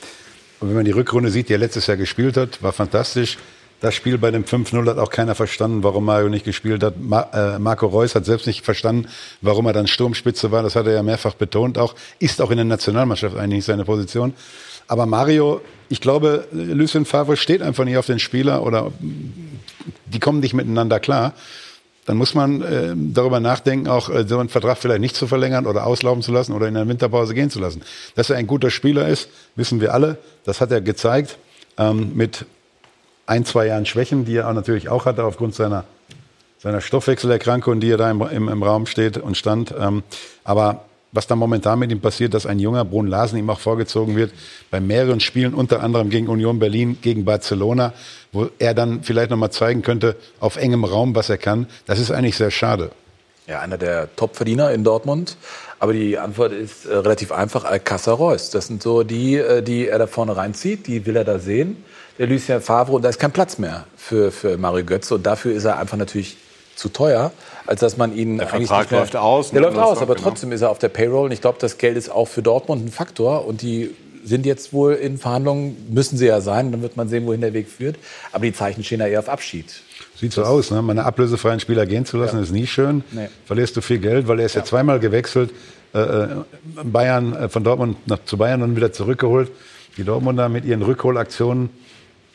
Und wenn man die Rückrunde sieht, die er letztes Jahr gespielt hat, war fantastisch. Das Spiel bei dem 5-0 hat auch keiner verstanden, warum Mario nicht gespielt hat. Ma äh, Marco Reus hat selbst nicht verstanden, warum er dann Sturmspitze war. Das hat er ja mehrfach betont auch. Ist auch in der Nationalmannschaft eigentlich nicht seine Position. Aber Mario, ich glaube, Lucien Favre steht einfach nicht auf den Spieler oder die kommen nicht miteinander klar. Dann muss man äh, darüber nachdenken, auch äh, so einen Vertrag vielleicht nicht zu verlängern oder auslaufen zu lassen oder in der Winterpause gehen zu lassen. Dass er ein guter Spieler ist, wissen wir alle. Das hat er gezeigt ähm, mit ein, zwei Jahren Schwächen, die er natürlich auch hatte aufgrund seiner, seiner Stoffwechselerkrankung, die er da im, im, im Raum steht und stand. Ähm, aber was da momentan mit ihm passiert, dass ein junger Brun Larsen ihm auch vorgezogen wird, bei mehreren Spielen, unter anderem gegen Union Berlin, gegen Barcelona, wo er dann vielleicht nochmal zeigen könnte, auf engem Raum, was er kann, das ist eigentlich sehr schade. Ja, einer der Topverdiener in Dortmund. Aber die Antwort ist äh, relativ einfach, Alcázar Reus. Das sind so die, äh, die er da vorne reinzieht, die will er da sehen. Der Lucien Favre, und da ist kein Platz mehr für, für Mario Götze. Und dafür ist er einfach natürlich zu teuer, als dass man ihn Der eigentlich Vertrag nicht mehr, läuft aus, Der ne? läuft aus, aber genau. trotzdem ist er auf der Payroll. Und ich glaube, das Geld ist auch für Dortmund ein Faktor. Und die sind jetzt wohl in Verhandlungen, müssen sie ja sein. Dann wird man sehen, wohin der Weg führt. Aber die Zeichen stehen ja eher auf Abschied. Sieht so aus, ne? Meine ablösefreien Spieler gehen zu lassen, ist nie schön. Nee. Verlierst du viel Geld, weil er ist ja, zweimal gewechselt. Äh, äh, Bayern, äh, von Dortmund nach, zu Bayern und wieder zurückgeholt. Die Dortmunder mit ihren Rückholaktionen,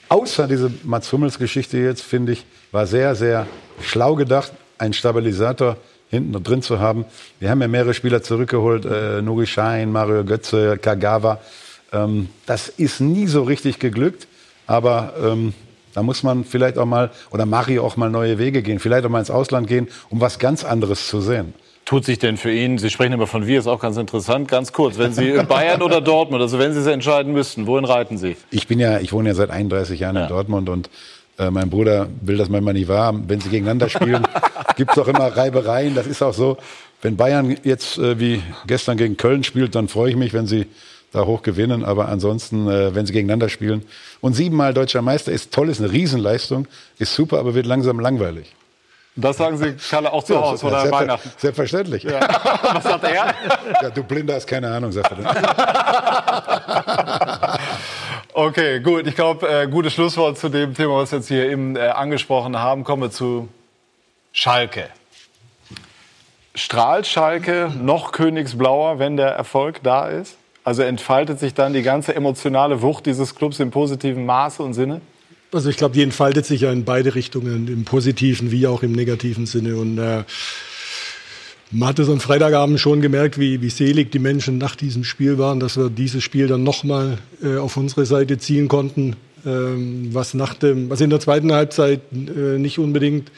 außer diese Mats Hummels Geschichte jetzt, finde ich, war sehr, sehr schlau gedacht, einen Stabilisator hinten drin zu haben. Wir haben ja mehrere Spieler zurückgeholt, äh, Nuri Schein, Mario Götze, Kagawa. Ähm, das ist nie so richtig geglückt, aber ähm, da muss man vielleicht auch mal, oder Mario auch mal neue Wege gehen, vielleicht auch mal ins Ausland gehen, um was ganz anderes zu sehen. Tut sich denn für ihn, Sie sprechen immer von wir, ist auch ganz interessant, ganz kurz, wenn Sie Bayern oder Dortmund, also wenn Sie es entscheiden müssten, wohin reiten Sie? Ich bin ja, ich wohne ja seit 31 Jahren in Dortmund und äh, mein Bruder will das manchmal nicht wahr. Wenn sie gegeneinander spielen, gibt es auch immer Reibereien. Das ist auch so. Wenn Bayern jetzt äh, wie gestern gegen Köln spielt, dann freue ich mich, wenn sie da hoch gewinnen. Aber ansonsten, äh, wenn sie gegeneinander spielen und siebenmal deutscher Meister ist toll, ist eine Riesenleistung, ist super, aber wird langsam langweilig. Das sagen Sie, Kalle, auch zu Hause oder Selbstver- Weihnachten? Selbstverständlich. Ja. Was sagt er? du Blinder hast keine Ahnung, sagt er. Okay, gut. Ich glaube, äh, gutes Schlusswort zu dem Thema, was wir jetzt hier eben äh, angesprochen haben. Kommen wir zu Schalke. Strahlt Schalke noch Königsblauer, wenn der Erfolg da ist? Also entfaltet sich dann die ganze emotionale Wucht dieses Clubs im positiven Maße und Sinne? Also ich glaube, die entfaltet sich ja in beide Richtungen, im positiven wie auch im negativen Sinne. Und äh, man hat es am Freitagabend schon gemerkt, wie, wie selig die Menschen nach diesem Spiel waren, dass wir dieses Spiel dann nochmal äh, auf unsere Seite ziehen konnten, ähm, was, nach dem, was in der zweiten Halbzeit äh, nicht unbedingt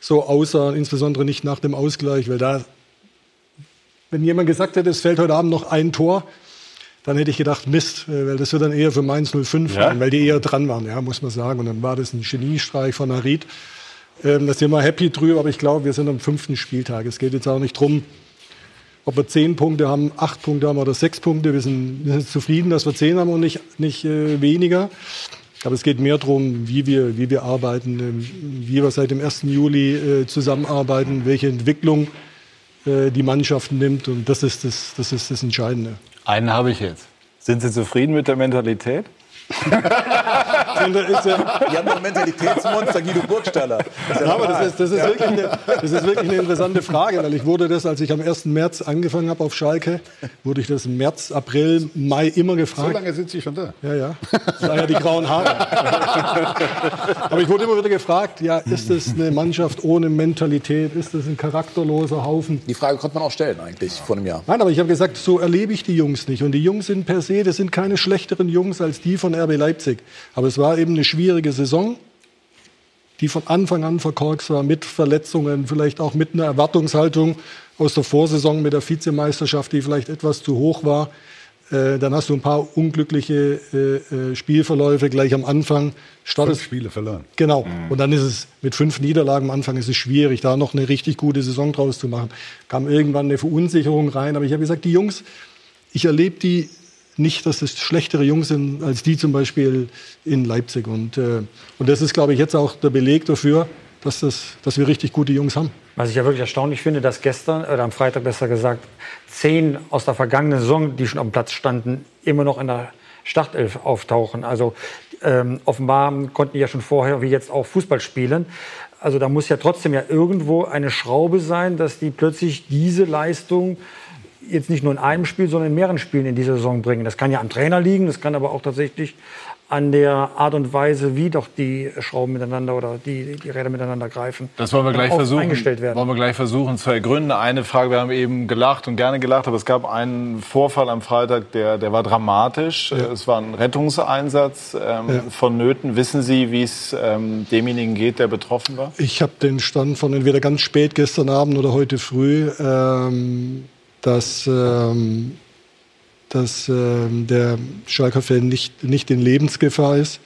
so aussah, insbesondere nicht nach dem Ausgleich, weil da, wenn jemand gesagt hätte, es fällt heute Abend noch ein Tor, dann hätte ich gedacht, Mist, äh, weil das wird dann eher für Mainz 05 Ja? sein, weil die eher dran waren, ja, muss man sagen. Und dann war das ein Geniestreich von Harid. Ähm, da sind wir happy drüber, aber ich glaube, wir sind am fünften Spieltag. Es geht jetzt auch nicht drum, ob wir zehn Punkte haben, acht Punkte haben oder sechs Punkte. Wir sind, wir sind zufrieden, dass wir zehn haben und nicht, nicht äh, weniger. Aber es geht mehr darum, wie wir, wie wir arbeiten, ähm, wie wir seit dem 1. Juli äh, zusammenarbeiten, welche Entwicklung äh, die Mannschaft nimmt. Und das ist das, das ist das Entscheidende. Einen habe ich jetzt. Sind Sie zufrieden mit der Mentalität? Da ist ja, Die haben ein Mentalitätsmonster Guido Burgstaller. Das ist Ja, aber das ist, das, ist wirklich eine, das ist wirklich eine interessante Frage, weil ich wurde das, als ich am 1. März angefangen habe auf Schalke, wurde ich das im März, April, Mai immer So gefragt. lange sind Sie schon da. Ja, ja. Daher die grauen Haare. Aber ich wurde immer wieder gefragt, ja, ist das eine Mannschaft ohne Mentalität? Ist das ein charakterloser Haufen? Die Frage konnte man auch stellen eigentlich vor einem Jahr. Nein, aber ich habe gesagt, so erlebe ich die Jungs nicht. Und die Jungs sind per se, das sind keine schlechteren Jungs als die von RB Leipzig. Aber es war eben eine schwierige Saison, die von Anfang an verkorkst war, mit Verletzungen, vielleicht auch mit einer Erwartungshaltung aus der Vorsaison mit der Vizemeisterschaft, die vielleicht etwas zu hoch war. Äh, dann hast du ein paar unglückliche äh, äh, Spielverläufe gleich am Anfang. Fünf Startest Spiele verloren. Genau. Und dann ist es mit fünf Niederlagen am Anfang ist es schwierig, da noch eine richtig gute Saison draus zu machen. Kam irgendwann eine Verunsicherung rein. Aber ich habe gesagt, die Jungs, ich erlebe die nicht, dass das schlechtere Jungs sind als die zum Beispiel in Leipzig. Und, äh, und das ist, glaube ich, jetzt auch der Beleg dafür, dass, das, dass wir richtig gute Jungs haben. Was ich ja wirklich erstaunlich finde, dass gestern, oder am Freitag besser gesagt, zehn aus der vergangenen Saison, die schon dem Platz standen, immer noch in der Startelf auftauchen. Also ähm, offenbar konnten die ja schon vorher, wie jetzt auch Fußball spielen. Also da muss ja trotzdem ja irgendwo eine Schraube sein, dass die plötzlich diese Leistung jetzt nicht nur in einem Spiel, sondern in mehreren Spielen in dieser Saison bringen. Das kann ja am Trainer liegen, das kann aber auch tatsächlich an der Art und Weise, wie doch die Schrauben miteinander oder die, die Räder miteinander greifen. Das wollen wir gleich versuchen. eingestellt werden. Wollen wir gleich versuchen zu ergründen. Eine Frage: Wir haben eben gelacht und gerne gelacht, aber es gab einen Vorfall am Freitag, der, der war dramatisch. Es war ein Rettungseinsatz ähm, Ja. vonnöten. Wissen Sie, wie es ähm, demjenigen geht, der betroffen war? Ich habe den Stand von entweder ganz spät gestern Abend oder heute früh, ähm, dass, ähm, dass ähm, der Schalker-Fan nicht, nicht in Lebensgefahr ist.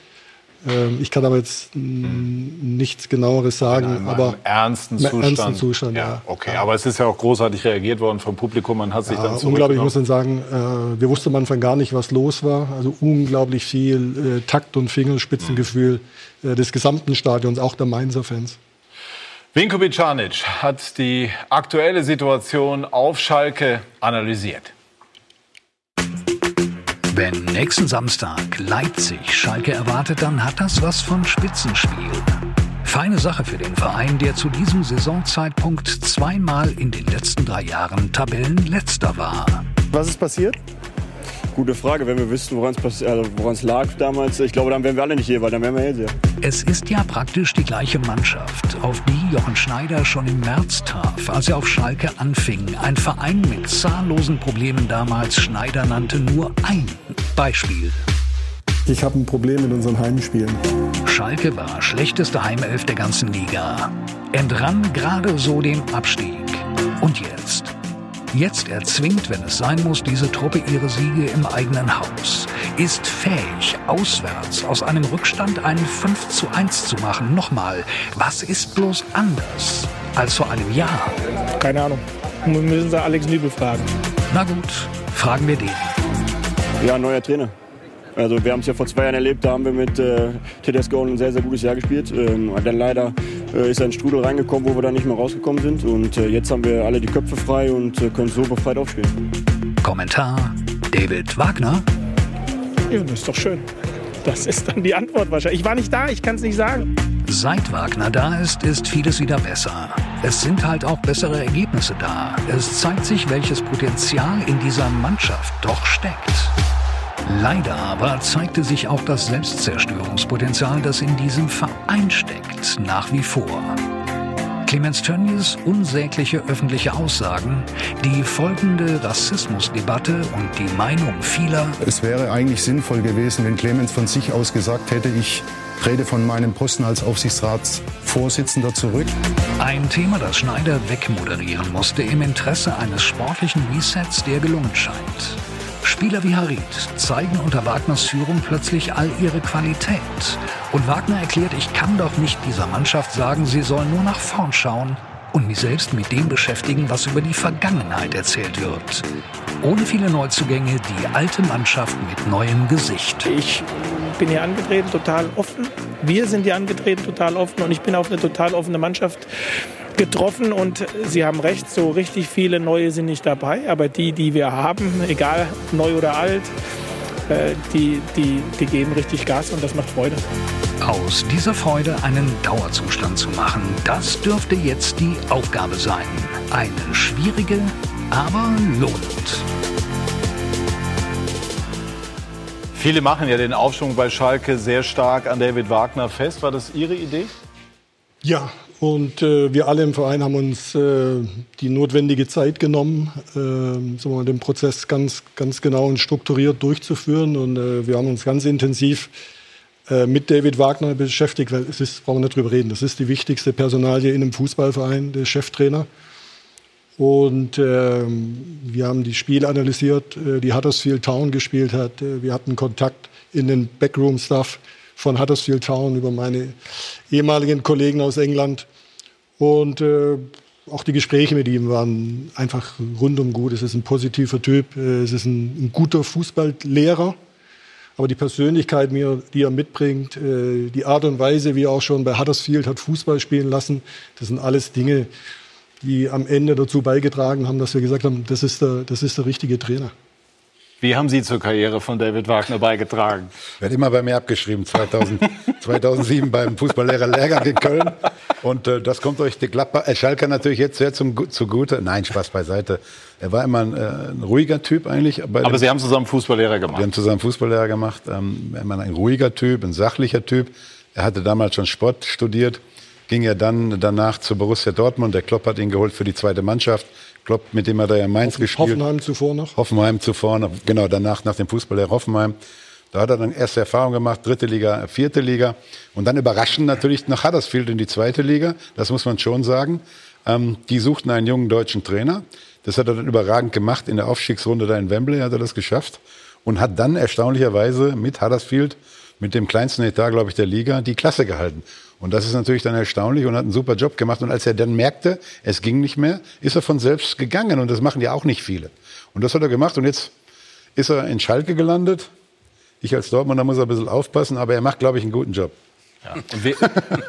Ähm, ich kann aber jetzt nichts genaueres sagen. Im aber ernsten im Zustand. ernsten Zustand, ja. Okay, aber es ist ja auch großartig reagiert worden vom Publikum. Man hat sich Ja, dann unglaublich, ich muss dann sagen, äh, wir wussten am Anfang gar nicht, was los war. Also unglaublich viel äh, Takt und Fingerspitzengefühl äh, des gesamten Stadions, auch der Mainzer Fans. Vinko Bicanic hat die aktuelle Situation auf Schalke analysiert. Wenn nächsten Samstag Leipzig Schalke erwartet, dann hat das was von Spitzenspiel. Feine Sache für den Verein, der zu diesem Saisonzeitpunkt zweimal in den letzten drei Jahren Tabellenletzter war. Was ist passiert? Gute Frage, wenn wir wüssten, woran es also lag damals. Ich glaube, dann wären wir alle nicht hier, weil dann wären wir Hellseher. Es ist ja praktisch die gleiche Mannschaft, auf die Jochen Schneider schon im März traf, als er auf Schalke anfing. Ein Verein mit zahllosen Problemen damals. Schneider nannte nur ein Beispiel. Ich habe ein Problem mit unseren Heimspielen. Schalke war schlechteste Heimelf der ganzen Liga. Entrann gerade so dem Abstieg. Und jetzt? Jetzt erzwingt, wenn es sein muss, diese Truppe ihre Siege im eigenen Haus. Ist fähig, auswärts aus einem Rückstand einen 5 zu 1 zu machen. Nochmal, was ist bloß anders als vor einem Jahr? Keine Ahnung. Müssen Sie Alex Nübel fragen. Na gut, fragen wir den. Ja, neuer Trainer. Also wir haben es ja vor zwei Jahren erlebt, da haben wir mit äh, Tedesco ein sehr, sehr gutes Jahr gespielt. Ähm, dann leider äh, ist ein Strudel reingekommen, wo wir dann nicht mehr rausgekommen sind. Und äh, jetzt haben wir alle die Köpfe frei und äh, können so befreit aufspielen. Kommentar David Wagner. Ja, das ist doch schön. Das ist dann die Antwort wahrscheinlich. Ich war nicht da, ich kann es nicht sagen. Seit Wagner da ist, ist vieles wieder besser. Es sind halt auch bessere Ergebnisse da. Es zeigt sich, welches Potenzial in dieser Mannschaft doch steckt. Leider aber zeigte sich auch das Selbstzerstörungspotenzial, das in diesem Verein steckt, nach wie vor. Clemens Tönnies unsägliche öffentliche Aussagen, die folgende Rassismusdebatte und die Meinung vieler Es wäre eigentlich sinnvoll gewesen, wenn Clemens von sich aus gesagt hätte, ich trete von meinem Posten als Aufsichtsratsvorsitzender zurück. Ein Thema, das Schneider wegmoderieren musste im Interesse eines sportlichen Resets, der gelungen scheint. Spieler wie Harit zeigen unter Wagners Führung plötzlich all ihre Qualität. Und Wagner erklärt, ich kann doch nicht dieser Mannschaft sagen, sie soll nur nach vorn schauen und mich selbst mit dem beschäftigen, was über die Vergangenheit erzählt wird. Ohne viele Neuzugänge die alte Mannschaft mit neuem Gesicht. Ich bin hier angetreten, total offen. Wir sind hier angetreten, total offen. Und ich bin auf eine total offene Mannschaft getroffen. Und Sie haben recht, so richtig viele neue sind nicht dabei. Aber die, die wir haben, egal neu oder alt, die, die, die geben richtig Gas und das macht Freude. Aus dieser Freude einen Dauerzustand zu machen, das dürfte jetzt die Aufgabe sein. Eine schwierige, aber lohnend. Viele machen ja den Aufschwung bei Schalke sehr stark an David Wagner fest. War das Ihre Idee? Ja, und äh, wir alle im Verein haben uns äh, die notwendige Zeit genommen, äh, mal, den Prozess ganz, ganz genau und strukturiert durchzuführen. Und äh, wir haben uns ganz intensiv äh, mit David Wagner beschäftigt, weil es ist, brauchen wir nicht drüber reden, das ist die wichtigste Personalie in einem Fußballverein, der Cheftrainer. Und ähm, wir haben die Spiele analysiert, äh, die Huddersfield Town gespielt hat. Äh, wir hatten Kontakt in den Backroom-Stuff von Huddersfield Town über meine ehemaligen Kollegen aus England. Und äh, auch die Gespräche mit ihm waren einfach rundum gut. Es ist ein positiver Typ, es ist ein, ein guter Fußballlehrer. Aber die Persönlichkeit, die er mitbringt, äh, die Art und Weise, wie er auch schon bei Huddersfield hat Fußball spielen lassen, das sind alles Dinge, die am Ende dazu beigetragen haben, dass wir gesagt haben, das ist der, das ist der richtige Trainer. Wie haben Sie zur Karriere von David Wagner beigetragen? Wird immer bei mir abgeschrieben, 2000, 2007 beim Fußballlehrer-Lehrgang in Köln. Und äh, das kommt euch die Gladbach, äh, Schalke natürlich jetzt sehr zum, zugute. Nein, Spaß beiseite. Er war immer ein, äh, ein ruhiger Typ eigentlich. Aber dem- Sie haben zusammen Fußballlehrer gemacht. Wir haben zusammen Fußballlehrer gemacht. Ähm, er war ein ruhiger Typ, ein sachlicher Typ. Er hatte damals schon Sport studiert, ging ja dann danach zu Borussia Dortmund. Der Klopp hat ihn geholt für die zweite Mannschaft. Klopp, mit dem hat er ja in Mainz gespielt. Hoffenheim zuvor noch. Hoffenheim zuvor, noch, genau danach nach dem Fußballlehrer Hoffenheim. Da hat er dann erste Erfahrung gemacht, dritte Liga, vierte Liga und dann überraschend natürlich nach Huddersfield in die zweite Liga. Das muss man schon sagen. Ähm, die suchten einen jungen deutschen Trainer. Das hat er dann überragend gemacht. In der Aufstiegsrunde da in Wembley hat er das geschafft und hat dann erstaunlicherweise mit Huddersfield, mit dem kleinsten Etat, glaube ich, der Liga, die Klasse gehalten. Und das ist natürlich dann erstaunlich und hat einen super Job gemacht. Und als er dann merkte, es ging nicht mehr, ist er von selbst gegangen. Und das machen ja auch nicht viele. Und das hat er gemacht. Und jetzt ist er in Schalke gelandet. Ich als Dortmunder muss ein bisschen aufpassen, aber er macht, glaube ich, einen guten Job. Und, we-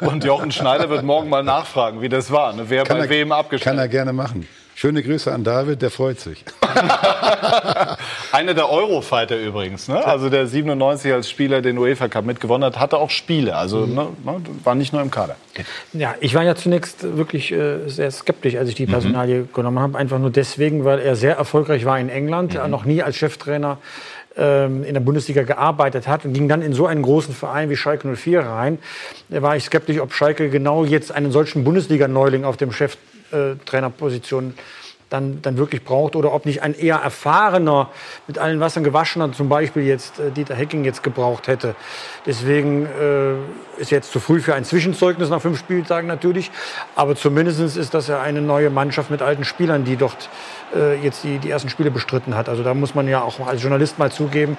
und Jochen Schneider wird morgen mal nachfragen, wie das war. Ne? Wer Kann bei er- wem abgestellt Kann er gerne machen. Schöne Grüße an David, der freut sich. Einer der Eurofighter übrigens. Ne? Also der 97 als Spieler den UEFA Cup mitgewonnen hat, hatte auch Spiele. Also Mhm. ne, ne, war nicht nur im Kader. Ja, ich war ja zunächst wirklich äh, sehr skeptisch, als ich die Personalie genommen habe. Einfach nur deswegen, weil er sehr erfolgreich war in England, er noch nie als Cheftrainer ähm, in der Bundesliga gearbeitet hat und ging dann in so einen großen Verein wie Schalke 04 rein. Da war ich skeptisch, ob Schalke genau jetzt einen solchen Bundesliga-Neuling auf dem Cheftrainerposition dann, dann wirklich braucht oder ob nicht ein eher erfahrener, mit allen Wassern gewaschener, zum Beispiel jetzt äh, Dieter Hecking jetzt gebraucht hätte. Deswegen äh, ist jetzt zu früh für ein Zwischenzeugnis nach fünf Spieltagen natürlich, aber zumindest ist das ja eine neue Mannschaft mit alten Spielern, die dort äh, jetzt die, die ersten Spiele bestritten hat. Also da muss man ja auch als Journalist mal zugeben,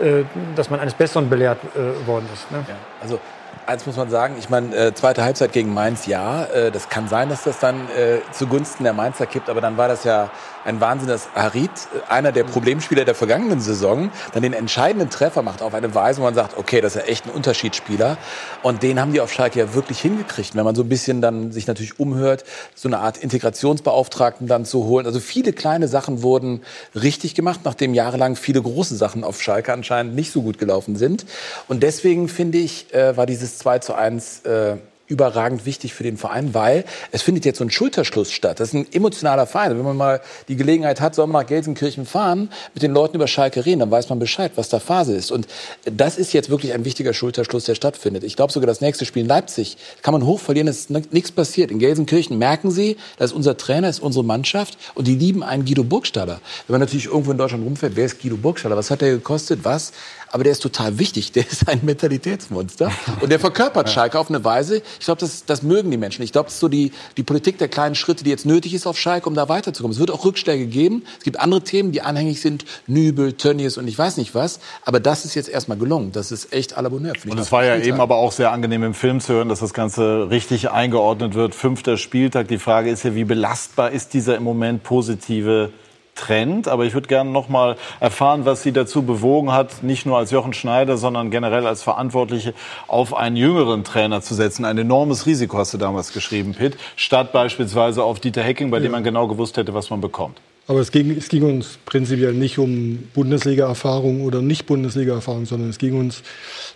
äh, dass man eines Besseren belehrt äh, worden ist. Ne? Also eins muss man sagen, ich meine, äh, zweite Halbzeit gegen Mainz, ja, äh, das kann sein, dass das dann äh, zugunsten der Mainzer kippt, aber dann war das ja ein Wahnsinn, dass Harit, äh, einer der Problemspieler der vergangenen Saison, dann den entscheidenden Treffer macht auf eine Weise, wo man sagt, okay, das ist ja echt ein Unterschiedsspieler und den haben die auf Schalke ja wirklich hingekriegt, wenn man so ein bisschen dann sich natürlich umhört, so eine Art Integrationsbeauftragten dann zu holen. Also viele kleine Sachen wurden richtig gemacht, nachdem jahrelang viele große Sachen auf Schalke anscheinend nicht so gut gelaufen sind. Und deswegen finde ich, äh, war dieses 2 zu 1 äh, überragend wichtig für den Verein, weil es findet jetzt so ein Schulterschluss statt. Das ist ein emotionaler Verein. Wenn man mal die Gelegenheit hat, soll man nach Gelsenkirchen fahren, mit den Leuten über Schalke reden, dann weiß man Bescheid, was da Phase ist. Und das ist jetzt wirklich ein wichtiger Schulterschluss, der stattfindet. Ich glaube sogar, das nächste Spiel in Leipzig kann man hoch verlieren, es ist ni- nichts passiert. In Gelsenkirchen merken sie, das ist unser Trainer, ist unsere Mannschaft und die lieben einen Guido Burgstaller. Wenn man natürlich irgendwo in Deutschland rumfährt, wer ist Guido Burgstaller? Was hat der gekostet? Was? Aber der ist total wichtig. Der ist ein Mentalitätsmonster. Und der verkörpert Schalke auf eine Weise. Ich glaube, das, das mögen die Menschen. Ich glaube, das ist so die, die Politik der kleinen Schritte, die jetzt nötig ist auf Schalke, um da weiterzukommen. Es wird auch Rückschläge geben. Es gibt andere Themen, die anhängig sind. Nübel, Tönnies und ich weiß nicht was. Aber das ist jetzt erstmal gelungen. Das ist echt à la Bonheur. Und es war ja eben aber auch sehr angenehm im Film zu hören, dass das Ganze richtig eingeordnet wird. Fünfter Spieltag. Die Frage ist ja, wie belastbar ist dieser im Moment positive Trend. Aber ich würde gerne noch mal erfahren, was Sie dazu bewogen hat, nicht nur als Jochen Schneider, sondern generell als Verantwortliche auf einen jüngeren Trainer zu setzen. Ein enormes Risiko hast du damals geschrieben, Pitt, statt beispielsweise auf Dieter Hecking, bei dem man genau gewusst hätte, was man bekommt. Aber es ging, es ging uns prinzipiell nicht um Bundesliga-Erfahrung oder nicht Bundesliga-Erfahrung, sondern es ging uns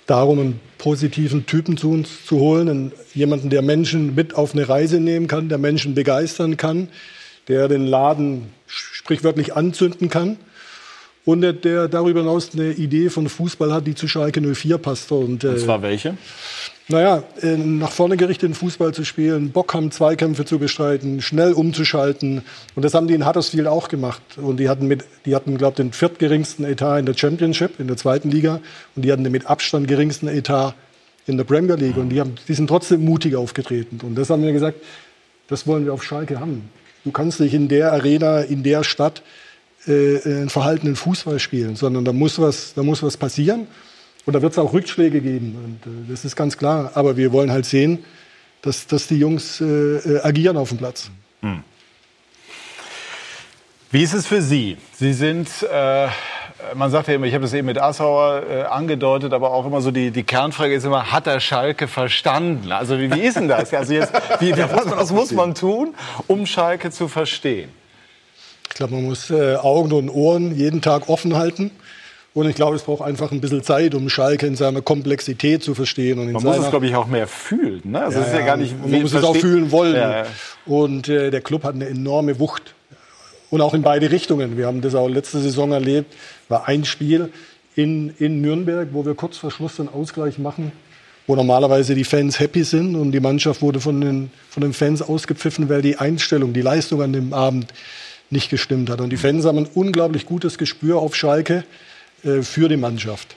darum, einen positiven Typen zu uns zu holen, einen, jemanden, der Menschen mit auf eine Reise nehmen kann, der Menschen begeistern kann, der den Laden sprichwörtlich anzünden kann und der, darüber hinaus eine Idee von Fußball hat, die zu Schalke 04 passt. Und, äh, Und zwar welche? naja, äh, nach vorne gerichteten Fußball zu spielen, Bock haben, Zweikämpfe zu bestreiten, schnell umzuschalten. Und das haben die in Huddersfield auch gemacht. Und die hatten, mit, die hatten glaube ich, den viertgeringsten Etat in der Championship, in der zweiten Liga. Und die hatten den mit Abstand geringsten Etat in der Premier League. Und die, haben, die sind trotzdem mutig aufgetreten. Und das haben wir gesagt, das wollen wir auf Schalke haben. Du kannst nicht in der Arena, in der Stadt äh, einen verhaltenen Fußball spielen, sondern da muss was, da muss was passieren. Und da wird es auch Rückschläge geben. Und äh, das ist ganz klar. Aber wir wollen halt sehen, dass, dass die Jungs äh, äh, agieren auf dem Platz. Wie ist es für Sie? Sie sind, äh, man sagt ja immer, ich habe das eben mit Assauer äh, angedeutet, aber auch immer so die, die Kernfrage ist immer, hat der Schalke verstanden? Also wie, wie ist denn das? Also jetzt, wie, was, was muss man tun, um Schalke zu verstehen? Ich glaube, man muss äh, Augen und Ohren jeden Tag offen halten. Und ich glaube, es braucht einfach ein bisschen Zeit, um Schalke in seiner Komplexität zu verstehen. Und in Man muss es, glaube ich, auch mehr fühlen. Ne? Also es ist ja gar nicht, man muss es auch fühlen wollen. Ja, ja. Und äh, der Club hat eine enorme Wucht. Und auch in beide Richtungen. Wir haben das auch letzte Saison erlebt. War ein Spiel in, in Nürnberg, wo wir kurz vor Schluss den Ausgleich machen, wo normalerweise die Fans happy sind und die Mannschaft wurde von den, von den Fans ausgepfiffen, weil die Einstellung, die Leistung an dem Abend nicht gestimmt hat. Und die Fans haben ein unglaublich gutes Gespür auf Schalke äh, für die Mannschaft.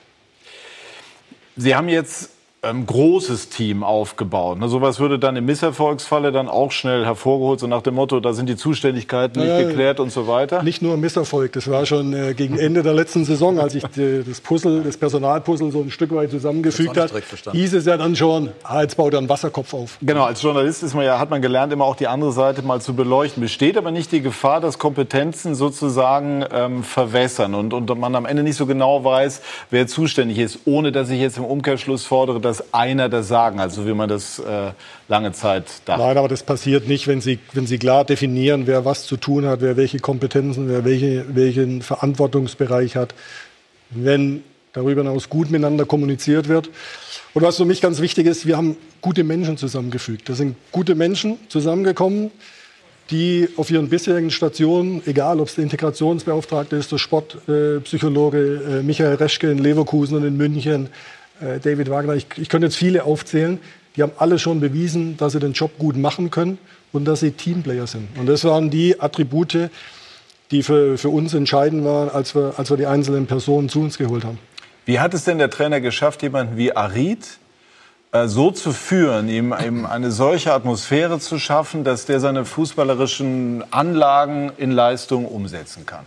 Sie haben jetzt ein großes Team aufgebaut. Ne? Sowas würde dann im Misserfolgsfalle dann auch schnell hervorgeholt, so nach dem Motto, da sind die Zuständigkeiten nicht Ja, geklärt und so weiter. Nicht nur ein Misserfolg, das war schon äh, gegen Ende der letzten Saison, als ich äh, das Puzzle, das Personalpuzzle so ein Stück weit zusammengefügt hat, hieß es ja dann schon, ah, jetzt baut er einen Wasserkopf auf. Genau, als Journalist ist man ja, hat man gelernt, immer auch die andere Seite mal zu beleuchten. Besteht aber nicht die Gefahr, dass Kompetenzen sozusagen ähm, verwässern und, und man am Ende nicht so genau weiß, wer zuständig ist, ohne dass ich jetzt im Umkehrschluss fordere, dass einer das sagen, also wie man das äh, lange Zeit dachte. Nein, aber das passiert nicht, wenn Sie, wenn Sie klar definieren, wer was zu tun hat, wer welche Kompetenzen, wer welche, welchen Verantwortungsbereich hat. Wenn darüber hinaus gut miteinander kommuniziert wird. Und was für mich ganz wichtig ist, wir haben gute Menschen zusammengefügt. Da sind gute Menschen zusammengekommen, die auf ihren bisherigen Stationen, egal ob es der Integrationsbeauftragte ist, der Sportpsychologe Psychologe, äh, Michael Reschke in Leverkusen und in München, äh, David Wagner, ich, ich könnte jetzt viele aufzählen, die haben alle schon bewiesen, dass sie den Job gut machen können und dass sie Teamplayer sind. Und das waren die Attribute, die für, für uns entscheidend waren, als wir, als wir die einzelnen Personen zu uns geholt haben. Wie hat es denn der Trainer geschafft, jemanden wie Arid äh, so zu führen, ihm, ihm eine solche Atmosphäre zu schaffen, dass der seine fußballerischen Anlagen in Leistung umsetzen kann?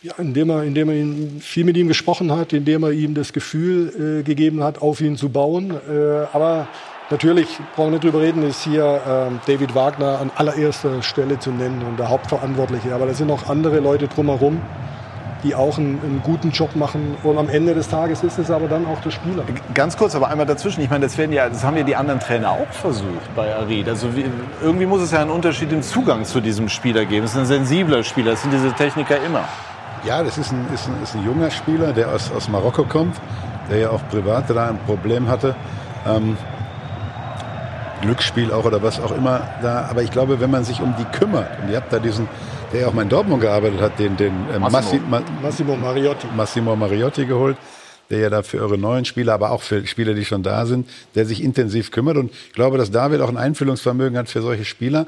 Ja, indem er, indem er ihn, viel mit ihm gesprochen hat, indem er ihm das Gefühl äh, gegeben hat, auf ihn zu bauen. Äh, aber natürlich, brauchen wir nicht drüber reden, ist hier ähm, David Wagner an allererster Stelle zu nennen und der Hauptverantwortliche. Aber da sind noch andere Leute drumherum, die auch einen, einen guten Job machen. Und am Ende des Tages ist es aber dann auch der Spieler. Ganz kurz, aber einmal dazwischen. Ich meine, das, werden ja, das haben ja die anderen Trainer auch versucht bei Arid. Also wie, irgendwie muss es ja einen Unterschied im Zugang zu diesem Spieler geben. Es ist ein sensibler Spieler, das sind diese Techniker immer. Ja, das ist ein, ist ein, ist ein junger Spieler, der aus, aus Marokko kommt, der ja auch privat da ein Problem hatte. Ähm, Glücksspiel auch oder was auch immer da. Aber ich glaube, wenn man sich um die kümmert, und ihr habt da diesen, der ja auch mal in Dortmund gearbeitet hat, den, den äh, Massi, Ma, Massimo Mariotti. Massimo Mariotti geholt, der ja da für eure neuen Spieler, aber auch für Spieler, die schon da sind, der sich intensiv kümmert. Und ich glaube, dass David auch ein Einfühlungsvermögen hat für solche Spieler,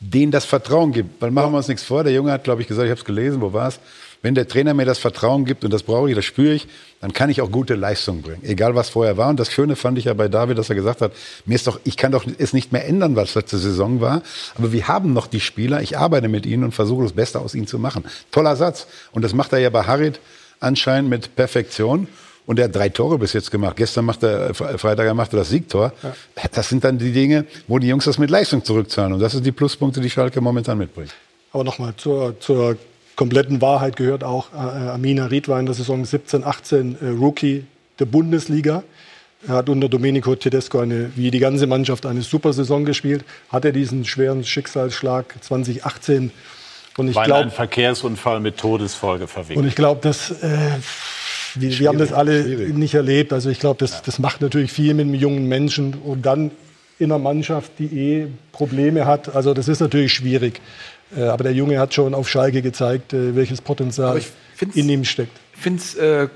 denen das Vertrauen gibt. Weil machen wir uns nichts vor, der Junge hat, glaube ich, gesagt, ich habe es gelesen, wo war es? Wenn der Trainer mir das Vertrauen gibt, und das brauche ich, das spüre ich, dann kann ich auch gute Leistungen bringen. Egal, was vorher war. Und das Schöne fand ich ja bei David, dass er gesagt hat, mir ist doch, ich kann doch es nicht mehr ändern, was letzte Saison war. Aber wir haben noch die Spieler, ich arbeite mit ihnen und versuche das Beste aus ihnen zu machen. Toller Satz. Und das macht er ja bei Harit anscheinend mit Perfektion. Und er hat drei Tore bis jetzt gemacht. Gestern macht er, Fre- Freitag macht er das Siegtor. Das sind dann die Dinge, wo die Jungs das mit Leistung zurückzahlen. Und das sind die Pluspunkte, die Schalke momentan mitbringt. Aber nochmal, zur, zur kompletten Wahrheit gehört auch, äh, Amina Ried war in der Saison 17, 18 äh, Rookie der Bundesliga. Er hat unter Domenico Tedesco eine, wie die ganze Mannschaft eine super Saison gespielt, hatte diesen schweren Schicksalsschlag 2018. Und ich glaube, einen Verkehrsunfall mit Todesfolge verwickelt. und ich glaube, dass äh, wir, wir haben das alle nicht erlebt. Also ich glaube, das, das macht natürlich viel mit einem jungen Menschen und dann in einer Mannschaft, die eh Probleme hat. Also das ist natürlich schwierig. Äh, aber der Junge hat schon auf Schalke gezeigt, äh, welches Potenzial in ihm steckt. Ich finde es äh,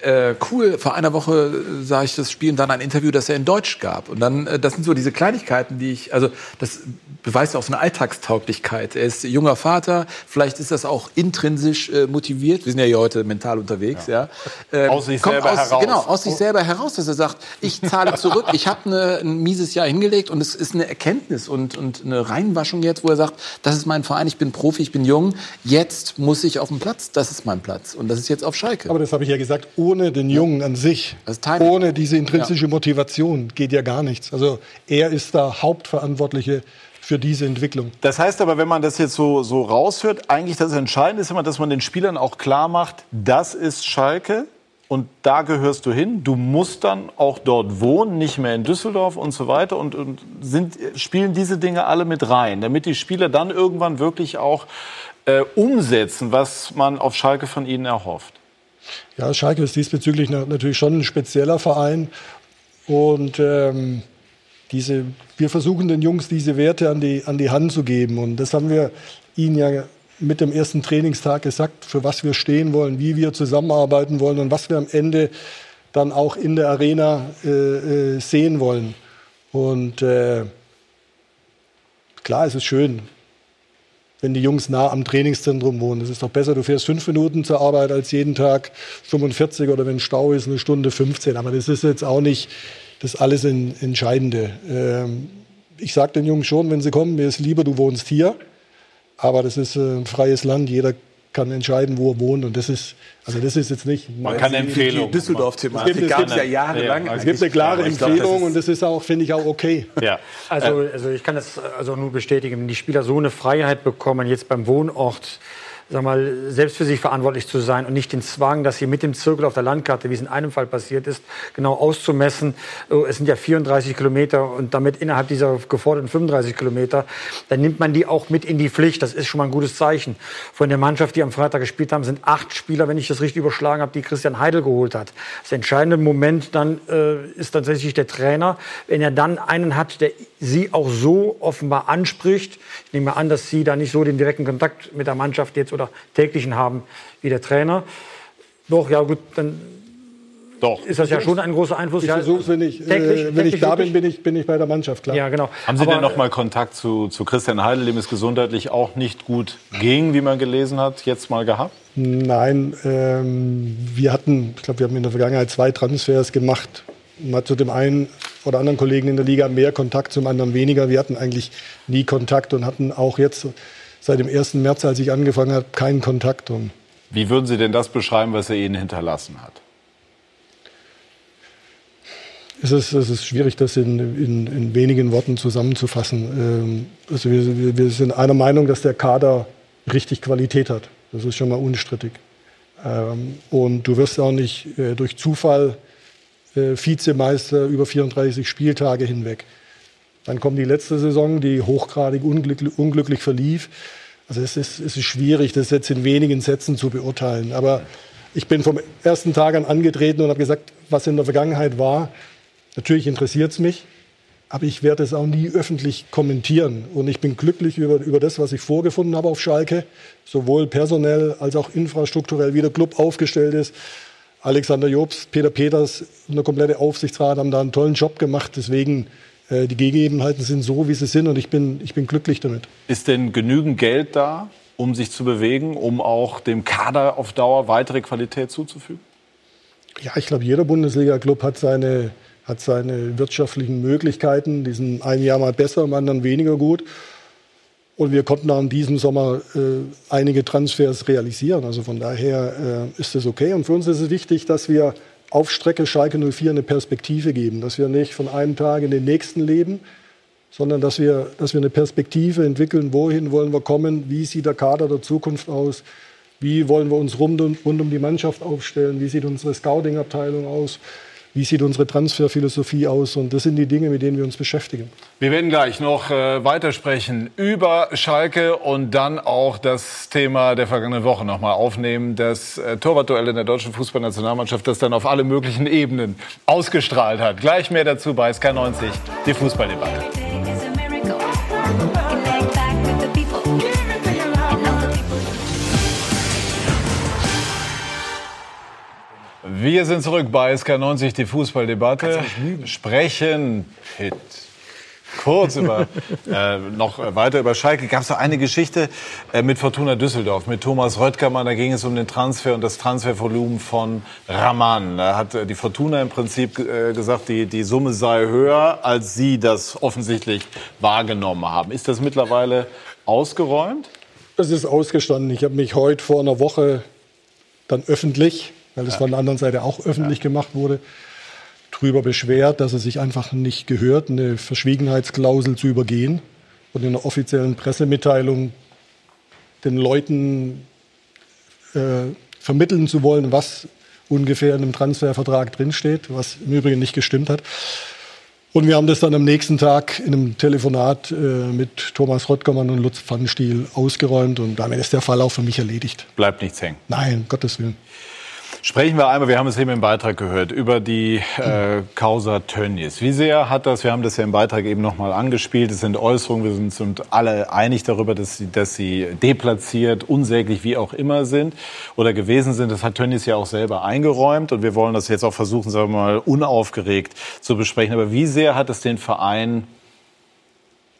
äh, cool. Vor einer Woche äh, sah ich das Spiel und dann ein Interview, das er in Deutsch gab. Und dann, äh, das sind so diese Kleinigkeiten, die ich, also das beweist auch so eine Alltagstauglichkeit. Er ist junger Vater, vielleicht ist das auch intrinsisch äh, motiviert. Wir sind ja hier heute mental unterwegs, ja. Ähm, Aus sich kommt selber aus, heraus. Genau, aus sich selber heraus, dass er sagt, ich zahle zurück, ich habe ne, ein mieses Jahr hingelegt und es ist eine Erkenntnis und, und eine Reinwaschung jetzt, wo er sagt, das ist mein Verein, ich bin Profi, ich bin jung, jetzt muss ich auf den Platz, das ist mein Platz und das ist jetzt auf Schalke. Aber das habe ich ja gesagt, ohne den Jungen an sich, ohne diese intrinsische Motivation geht ja gar nichts. Also er ist da Hauptverantwortliche für diese Entwicklung. Das heißt aber, wenn man das jetzt so, so raushört, eigentlich das Entscheidende ist immer, dass man den Spielern auch klar macht, das ist Schalke und da gehörst du hin. Du musst dann auch dort wohnen, nicht mehr in Düsseldorf und so weiter und, und sind, spielen diese Dinge alle mit rein, damit die Spieler dann irgendwann wirklich auch äh, umsetzen, was man auf Schalke von ihnen erhofft. Ja, Schalke ist diesbezüglich na- natürlich schon ein spezieller Verein. Und ähm, diese, wir versuchen den Jungs diese Werte an die, an die Hand zu geben. Und das haben wir ihnen ja mit dem ersten Trainingstag gesagt, für was wir stehen wollen, wie wir zusammenarbeiten wollen und was wir am Ende dann auch in der Arena äh, äh, sehen wollen. Und äh, klar, es ist schön, wenn die Jungs nah am Trainingszentrum wohnen. Es ist doch besser, du fährst fünf Minuten zur Arbeit als jeden Tag 45 oder wenn Stau ist, eine Stunde 15. Aber das ist jetzt auch nicht das alles in, Entscheidende. Ähm, ich sage den Jungs schon, wenn sie kommen, mir ist lieber, du wohnst hier. Aber das ist äh, ein freies Land. Jeder kann entscheiden, wo er wohnt. Und das ist, also das ist jetzt nicht. Man kann Empfehlungen. Düsseldorf-Thematik Es gibt- es ja gibt- jahrelang. Es gibt eine klare ich glaub, das Empfehlung und das ist auch, finde ich, auch okay. Ja. Also, also ich kann das also nur bestätigen, wenn die Spieler so eine Freiheit bekommen, jetzt beim Wohnort sag mal, selbst für sich verantwortlich zu sein und nicht den Zwang, dass sie mit dem Zirkel auf der Landkarte, wie es in einem Fall passiert ist, genau auszumessen. Oh, Es sind ja 34 Kilometer und damit innerhalb dieser geforderten 35 Kilometer, dann nimmt man die auch mit in die Pflicht. Das ist schon mal ein gutes Zeichen. Von der Mannschaft, die am Freitag gespielt haben, sind acht Spieler, wenn ich das richtig überschlagen habe, die Christian Heidel geholt hat. Das entscheidende Moment dann äh, ist tatsächlich der Trainer. Wenn er dann einen hat, der sie auch so offenbar anspricht, ich nehme an, dass sie da nicht so den direkten Kontakt mit der Mannschaft jetzt oder täglichen haben wie der Trainer. Doch, ja gut, dann Doch. ist das ja schon ein großer Einfluss. Ich ja, versuche wenn ich, täglich- äh, wenn täglich ich da bin, bin ich, bin ich bei der Mannschaft, klar. Ja, genau. Haben Sie Aber, denn noch mal Kontakt zu, zu Christian Heidel, dem es gesundheitlich auch nicht gut ging, wie man gelesen hat, jetzt mal gehabt? Nein, ähm, wir hatten, ich glaube, wir haben in der Vergangenheit zwei Transfers gemacht. Man hat zu dem einen oder anderen Kollegen in der Liga mehr Kontakt, zum anderen weniger. Wir hatten eigentlich nie Kontakt und hatten auch jetzt seit dem 1. März, als ich angefangen habe, keinen Kontakt. Und Wie würden Sie denn das beschreiben, was er Ihnen hinterlassen hat? es ist, es ist schwierig, das in, in, in wenigen Worten zusammenzufassen. Ähm, also wir, wir- sind einer Meinung, dass der Kader richtig Qualität hat. Das ist schon mal unstrittig. Ähm, und du wirst auch nicht äh, durch Zufall äh, Vizemeister über 34 Spieltage hinweg. Dann kommt die letzte Saison, die hochgradig unglücklich, unglücklich verlief. Also es ist, es ist schwierig, das jetzt in wenigen Sätzen zu beurteilen. Aber ich bin vom ersten Tag an angetreten und habe gesagt, was in der Vergangenheit war, natürlich interessiert es mich, aber ich werde es auch nie öffentlich kommentieren. Und ich bin glücklich über, über das, was ich vorgefunden habe auf Schalke, sowohl personell als auch infrastrukturell, wie der Club aufgestellt ist. Alexander Jobs, Peter Peters und der komplette Aufsichtsrat haben da einen tollen Job gemacht. Deswegen, äh, die Gegebenheiten sind so, wie sie sind und ich bin, ich bin glücklich damit. Ist denn genügend Geld da, um sich zu bewegen, um auch dem Kader auf Dauer weitere Qualität zuzufügen? Ja, ich glaube, jeder Bundesliga-Club hat seine, hat seine wirtschaftlichen Möglichkeiten. Die sind ein Jahr mal besser, im anderen weniger gut. Und wir konnten auch in diesem Sommer äh, einige Transfers realisieren. Also von daher äh, ist es okay. Und für uns ist es wichtig, dass wir auf Strecke Schalke 04 eine Perspektive geben. Dass wir nicht von einem Tag in den nächsten leben, sondern dass wir, dass wir eine Perspektive entwickeln, wohin wollen wir kommen, wie sieht der Kader der Zukunft aus, wie wollen wir uns rund um, rund um die Mannschaft aufstellen, wie sieht unsere Scouting-Abteilung aus, wie sieht unsere Transferphilosophie aus. Und das sind die Dinge, mit denen wir uns beschäftigen. Wir werden gleich noch äh, weitersprechen über Schalke und dann auch das Thema der vergangenen Woche nochmal aufnehmen. Das äh, Torwartduell in der deutschen Fußballnationalmannschaft, das dann auf alle möglichen Ebenen ausgestrahlt hat. Gleich mehr dazu bei SK90, die Fußballdebatte. Wir sind zurück bei SK90, die Fußballdebatte. Sprechen Pitt. Kurz über, äh, noch weiter über Schalke. Gab es da eine Geschichte äh, mit Fortuna Düsseldorf, mit Thomas Röttgermann. Da ging es um den Transfer und das Transfervolumen von Raman. Da hat äh, die Fortuna im Prinzip äh, gesagt, die, die Summe sei höher, als sie das offensichtlich wahrgenommen haben. Ist das mittlerweile ausgeräumt? Es ist ausgestanden. Ich habe mich heute vor einer Woche dann öffentlich, weil es Ja. von der anderen Seite auch öffentlich gemacht wurde, darüber beschwert, dass es sich einfach nicht gehört, eine Verschwiegenheitsklausel zu übergehen und in einer offiziellen Pressemitteilung den Leuten äh, vermitteln zu wollen, was ungefähr in einem Transfervertrag drinsteht, was im Übrigen nicht gestimmt hat. Und wir haben das dann am nächsten Tag in einem Telefonat äh, mit Thomas Rottgermann und Lutz Pfannenstiel ausgeräumt und damit ist der Fall auch für mich erledigt. Bleibt nichts hängen. Nein, Gottes Willen. Sprechen wir einmal, wir haben es eben im Beitrag gehört, über die äh, Causa Tönnies. Wie sehr hat das, wir haben das ja im Beitrag eben nochmal angespielt, es sind Äußerungen, wir sind uns alle einig darüber, dass sie, dass sie deplatziert, unsäglich, wie auch immer sind oder gewesen sind. Das hat Tönnies ja auch selber eingeräumt und wir wollen das jetzt auch versuchen, sagen wir mal, unaufgeregt zu besprechen. Aber wie sehr hat es den Verein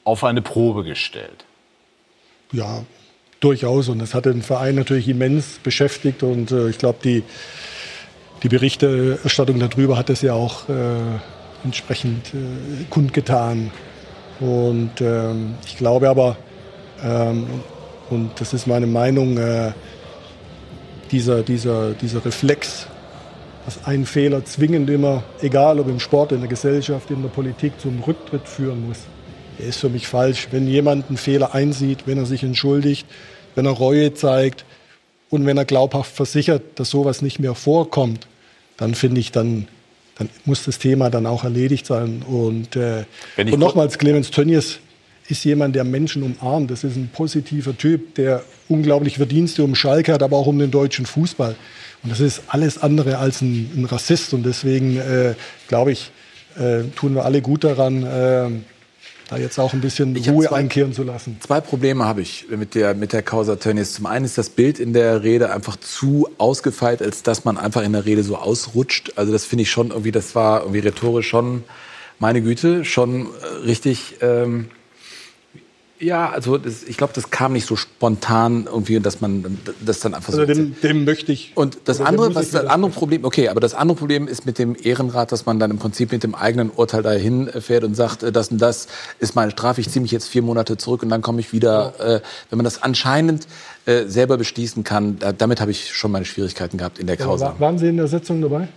auf eine Probe gestellt? Ja, durchaus. Und das hat den Verein natürlich immens beschäftigt. Und äh, ich glaube, die, die Berichterstattung darüber hat es ja auch äh, entsprechend äh, kundgetan. Und ähm, ich glaube aber, ähm, und das ist meine Meinung, äh, dieser, dieser, dieser Reflex, dass ein Fehler zwingend immer, egal ob im Sport, in der Gesellschaft, in der Politik, zum Rücktritt führen muss, der ist für mich falsch. Wenn jemand einen Fehler einsieht, wenn er sich entschuldigt, wenn er Reue zeigt und wenn er glaubhaft versichert, dass sowas nicht mehr vorkommt, dann finde ich, dann, dann muss das Thema dann auch erledigt sein. Und, äh, und nochmals, Clemens Tönnies ist jemand, der Menschen umarmt. Das ist ein positiver Typ, der unglaubliche Verdienste um Schalke hat, aber auch um den deutschen Fußball. Und das ist alles andere als ein, ein Rassist. Und deswegen, äh, glaube ich, äh, tun wir alle gut daran, äh, da jetzt auch ein bisschen Ich Ruhe zwei- einkehren zu lassen. Zwei Probleme habe ich mit der, mit der Causa Tönnies. Zum einen ist das Bild in der Rede einfach zu ausgefeilt, als dass man einfach in der Rede so ausrutscht. Also das finde ich schon irgendwie, das war irgendwie rhetorisch schon, meine Güte, schon äh, richtig, ähm, ja, also das, ich glaube, das kam nicht so spontan irgendwie, dass man das dann einfach so... Also dem, dem möchte ich. Und das dem andere, was das andere Problem, okay, aber das andere Problem ist mit dem Ehrenrat, dass man dann im Prinzip mit dem eigenen Urteil dahin fährt und sagt, äh, das und das ist meine Strafe, ich ziehe mich jetzt vier Monate zurück und dann komme ich wieder. Äh, wenn man das anscheinend äh, selber beschließen kann, da, damit habe ich schon meine Schwierigkeiten gehabt in der Ja, Causa. wa- waren Sie in der Sitzung dabei?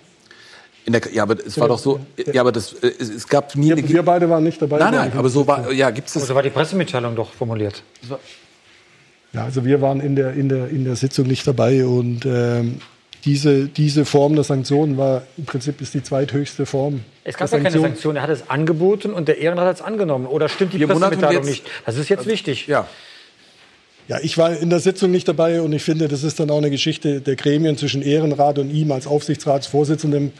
In der, ja, aber es war doch so, ja, aber das, äh, es, es gab nie eine... Wir beide waren nicht dabei. Nein, nein, aber so war, ja, gibt's das... So war die Pressemitteilung doch formuliert. Ja, also wir waren in der, in der, in der Sitzung nicht dabei und ähm, diese, diese Form der Sanktionen war im Prinzip ist die zweithöchste Form. Es gab ja keine Sanktion, er hat es angeboten und der Ehrenrat hat es angenommen. Oder stimmt die und Pressemitteilung jetzt- nicht? Das ist jetzt wichtig. Ja. Ja, ich war in der Sitzung nicht dabei und ich finde, das ist dann auch eine Geschichte der Gremien zwischen Ehrenrat und ihm als Aufsichtsratsvorsitzendem.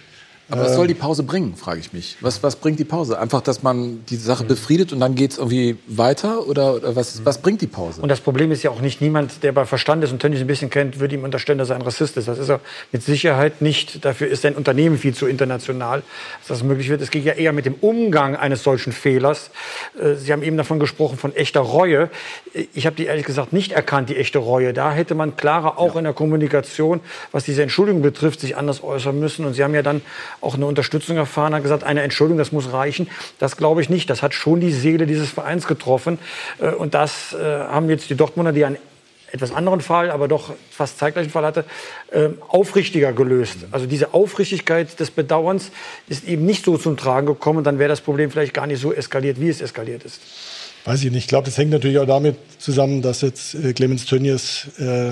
Aber was Ähm, soll die Pause bringen, frage ich mich. Was, was bringt die Pause? Einfach, dass man die Sache befriedet und dann geht es irgendwie weiter? Oder, oder was, was bringt die Pause? Und das Problem ist ja auch nicht, niemand, der bei Verstand ist und Tönnies ein bisschen kennt, würde ihm unterstellen, dass er ein Rassist ist. Das ist er mit Sicherheit nicht. Dafür ist sein Unternehmen viel zu international, dass das möglich wird. Es geht ja eher mit dem Umgang eines solchen Fehlers. Äh, Sie haben eben davon gesprochen, von echter Reue. Ich habe die ehrlich gesagt nicht erkannt, die echte Reue. Da hätte man klarer auch in der Kommunikation, was diese Entschuldigung betrifft, sich anders äußern müssen. Und Sie haben ja dann auch eine Unterstützung erfahren, haben gesagt, eine Entschuldigung, das muss reichen. Das glaube ich nicht. Das hat schon die Seele dieses Vereins getroffen. Äh, Und das äh, haben jetzt die Dortmunder, die ein etwas anderen Fall, aber doch fast zeitgleichen Fall hatte, ähm, aufrichtiger gelöst. Also diese Aufrichtigkeit des Bedauerns ist eben nicht so zum Tragen gekommen. Dann wäre das Problem vielleicht gar nicht so eskaliert, wie es eskaliert ist. Weiß ich nicht. Ich glaube, das hängt natürlich auch damit zusammen, dass jetzt äh, Clemens Tönnies äh,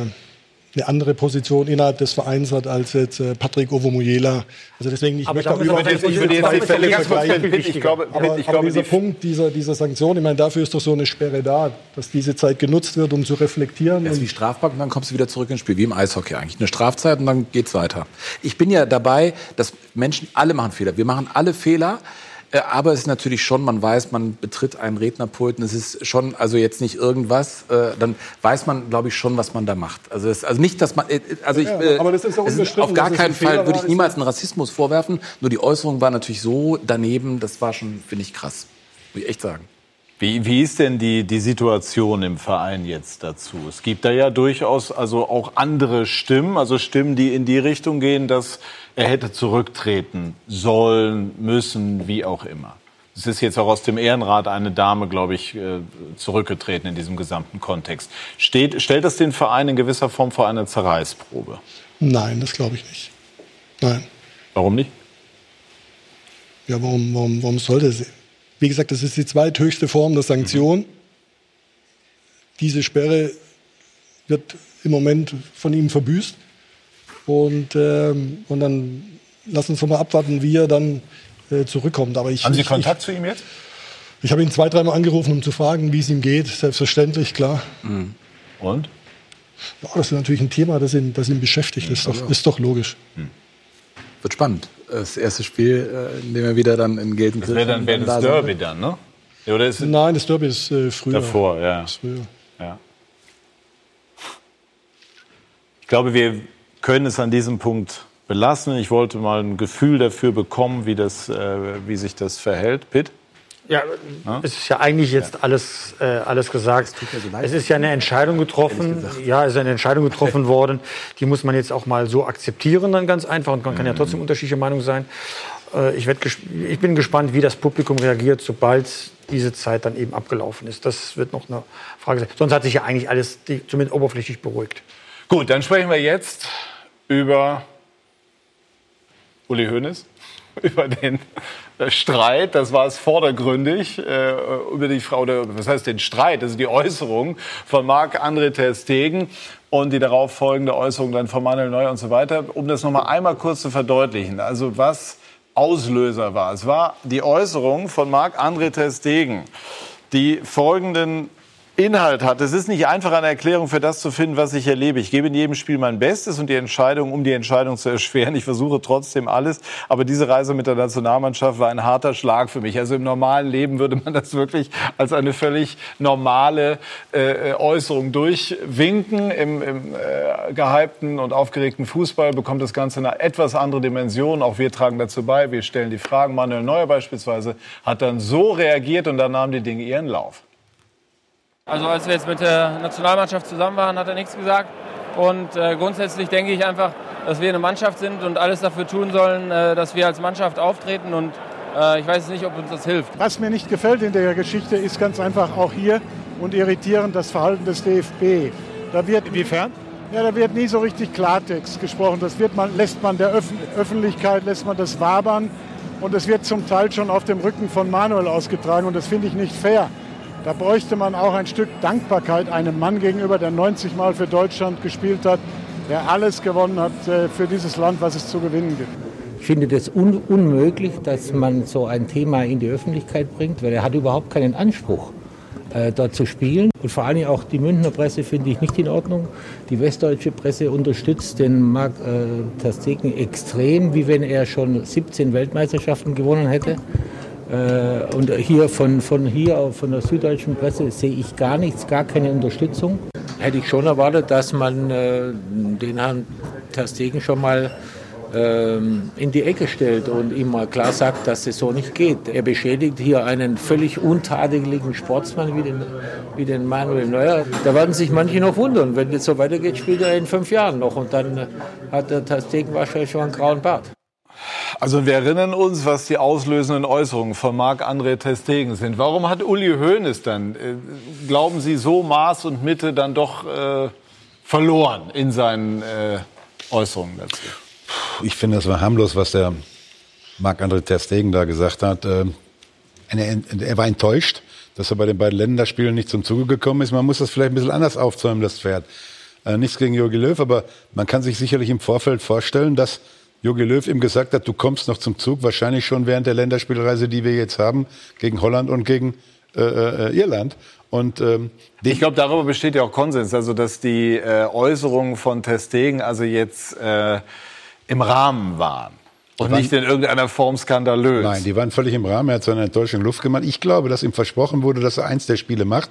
eine andere Position innerhalb des Vereins hat als jetzt äh, Patrick Ovomujela. Also deswegen, ich Aber möchte auch überhaupt nicht jetzt die Fälle vergleichen. Pitt, ich glaube, Aber, Pitt, ich aber glaube, dieser die- Punkt dieser, dieser Sanktion, ich meine, dafür ist doch so eine Sperre da, dass diese Zeit genutzt wird, um zu reflektieren. Das ist Und wie Strafbank und dann kommst du wieder zurück ins Spiel, wie im Eishockey eigentlich. Eine Strafzeit und dann geht's weiter. Ich bin ja dabei, dass Menschen, alle machen Fehler. Wir machen alle Fehler. Äh, Aber es ist natürlich schon, man weiß, man betritt einen Rednerpult und es ist schon, also jetzt nicht irgendwas, äh, dann weiß man, glaube ich, schon, was man da macht. Also, es, also nicht, dass man, äh, also ich, Ja, aber das ist auch unbestritten, auf gar keinen Fall würde ich ist niemals einen Rassismus vorwerfen. Nur die Äußerung war natürlich so daneben, das war schon, finde ich, krass. Muss ich echt sagen. Wie, wie ist denn die, die Situation im Verein jetzt dazu? Es gibt da ja durchaus also auch andere Stimmen, also Stimmen, die in die Richtung gehen, dass er hätte zurücktreten sollen, müssen, wie auch immer. Es ist jetzt auch aus dem Ehrenrat eine Dame, glaube ich, äh, zurückgetreten in diesem gesamten Kontext. Steht, stellt das den Verein in gewisser Form vor eine Zerreißprobe? Nein, das glaube ich nicht. Nein. Warum nicht? Ja, warum, warum, warum sollte sie? Wie gesagt, das ist die zweithöchste Form der Sanktion. Diese Sperre wird im Moment von ihm verbüßt. Und, ähm, und dann lassen uns doch mal abwarten, wie er dann äh, zurückkommt. Aber ich, Haben Sie ich, Kontakt ich, zu ihm jetzt? Ich habe ihn zwei, dreimal angerufen, um zu fragen, wie es ihm geht. Selbstverständlich, klar. Und? Ja, das ist natürlich ein Thema, das ihn, das ihn beschäftigt. Das ist doch, ist doch logisch. Wird spannend. Das erste Spiel, äh, in dem er wieder dann in Das Gelsenkirchen wäre dann wär da das sein Derby wird. dann, ne? Oder ist Nein, das Derby ist äh, früher. davor, ja. Ist früher. Ja. Ich glaube, wir können es an diesem Punkt belassen. Ich wollte mal ein Gefühl dafür bekommen, wie, das, äh, wie sich das verhält. Pitt? Ja, es ist ja eigentlich jetzt alles, äh, alles gesagt. es ist ja eine Entscheidung getroffen. Ja, es ist eine Entscheidung getroffen worden. Die muss man jetzt auch mal so akzeptieren, dann ganz einfach. Und man kann ja trotzdem unterschiedliche Meinung sein. Äh, ich, werd ich bin gespannt, wie das Publikum reagiert, sobald diese Zeit dann eben abgelaufen ist. Das wird noch eine Frage sein. Sonst hat sich ja eigentlich alles die, zumindest oberflächlich beruhigt. Gut, dann sprechen wir jetzt über Uli Hoeneß, über den Streit, das war es vordergründig, äh, über die Frau, oder was heißt den Streit, ist die Äußerung von Marc-André Ter Stegen und die darauf folgende Äußerung dann von Manuel Neuer und so weiter. Um das noch mal einmal kurz zu verdeutlichen, also was Auslöser war. Es war die Äußerung von Marc-André Ter Stegen, die folgenden Inhalt hat. Es ist nicht einfach eine Erklärung für das zu finden, was ich erlebe. Ich gebe in jedem Spiel mein Bestes und die Entscheidung, um die Entscheidung zu erschweren. Ich versuche trotzdem alles. Aber diese Reise mit der Nationalmannschaft war ein harter Schlag für mich. Also im normalen Leben würde man das wirklich als eine völlig normale äh, Äußerung durchwinken. Im, im äh, gehypten und aufgeregten Fußball bekommt das Ganze eine etwas andere Dimension. Auch wir tragen dazu bei. Wir stellen die Fragen. Manuel Neuer beispielsweise hat dann so reagiert und dann nahmen die Dinge ihren Lauf. Also als wir jetzt mit der Nationalmannschaft zusammen waren, hat er nichts gesagt. Und äh, grundsätzlich denke ich einfach, dass wir eine Mannschaft sind und alles dafür tun sollen, äh, dass wir als Mannschaft auftreten. Und äh, ich weiß nicht, ob uns das hilft. Was mir nicht gefällt in der Geschichte ist ganz einfach auch hier und irritierend das Verhalten des DFB. Da wird, Inwiefern? Ja, da wird nie so richtig Klartext gesprochen. Das wird man, lässt man der Öff Öffentlichkeit, lässt man das wabern. Und es wird zum Teil schon auf dem Rücken von Manuel ausgetragen. Und das finde ich nicht fair. Da bräuchte man auch ein Stück Dankbarkeit einem Mann gegenüber, der 90 Mal für Deutschland gespielt hat, der alles gewonnen hat äh, für dieses Land, was es zu gewinnen gibt. Ich finde das un unmöglich, dass man so ein Thema in die Öffentlichkeit bringt, weil er hat überhaupt keinen Anspruch, äh, dort zu spielen. Und vor allem auch die Münchner Presse finde ich nicht in Ordnung. Die westdeutsche Presse unterstützt den Marc äh, Ter Stegen extrem, wie wenn er schon 17 Weltmeisterschaften gewonnen hätte. Äh, und hier von, von hier, von der süddeutschen Presse, sehe ich gar nichts, gar keine Unterstützung. Hätte ich schon erwartet, dass man äh, den Herrn Ter Stegen schon mal ähm, in die Ecke stellt und ihm mal klar sagt, dass es so nicht geht. Er beschädigt hier einen völlig untadeligen Sportsmann wie den, wie den Manuel Neuer. Da werden sich manche noch wundern. Wenn es so weitergeht, spielt er in fünf Jahren noch und dann äh, hat der Ter Stegen wahrscheinlich schon einen grauen Bart. Also wir erinnern uns, was die auslösenden Äußerungen von Marc-André Ter Stegen sind. Warum hat Uli Hoeneß dann, äh, glauben Sie, so Maß und Mitte dann doch äh, verloren in seinen äh, Äußerungen dazu? Ich finde, das war harmlos, was der Marc-André Ter Stegen da gesagt hat. Ähm, Er, war enttäuscht, dass er bei den beiden Länderspielen nicht zum Zuge gekommen ist. Man muss das vielleicht ein bisschen anders aufzäumen, das Pferd. Äh, nichts gegen Jogi Löw, aber man kann sich sicherlich im Vorfeld vorstellen, dass Jogi Löw ihm gesagt hat, du kommst noch zum Zug, wahrscheinlich schon während der Länderspielreise, die wir jetzt haben, gegen Holland und gegen äh, äh, Irland. Und ähm, Ich glaube, darüber besteht ja auch Konsens, also dass die äh, Äußerungen von Testegen also jetzt äh, im Rahmen waren und waren- nicht in irgendeiner Form skandalös. Nein, die waren völlig im Rahmen. Er hat seine Enttäuschung Luft gemacht. Ich glaube, dass ihm versprochen wurde, dass er eins der Spiele macht.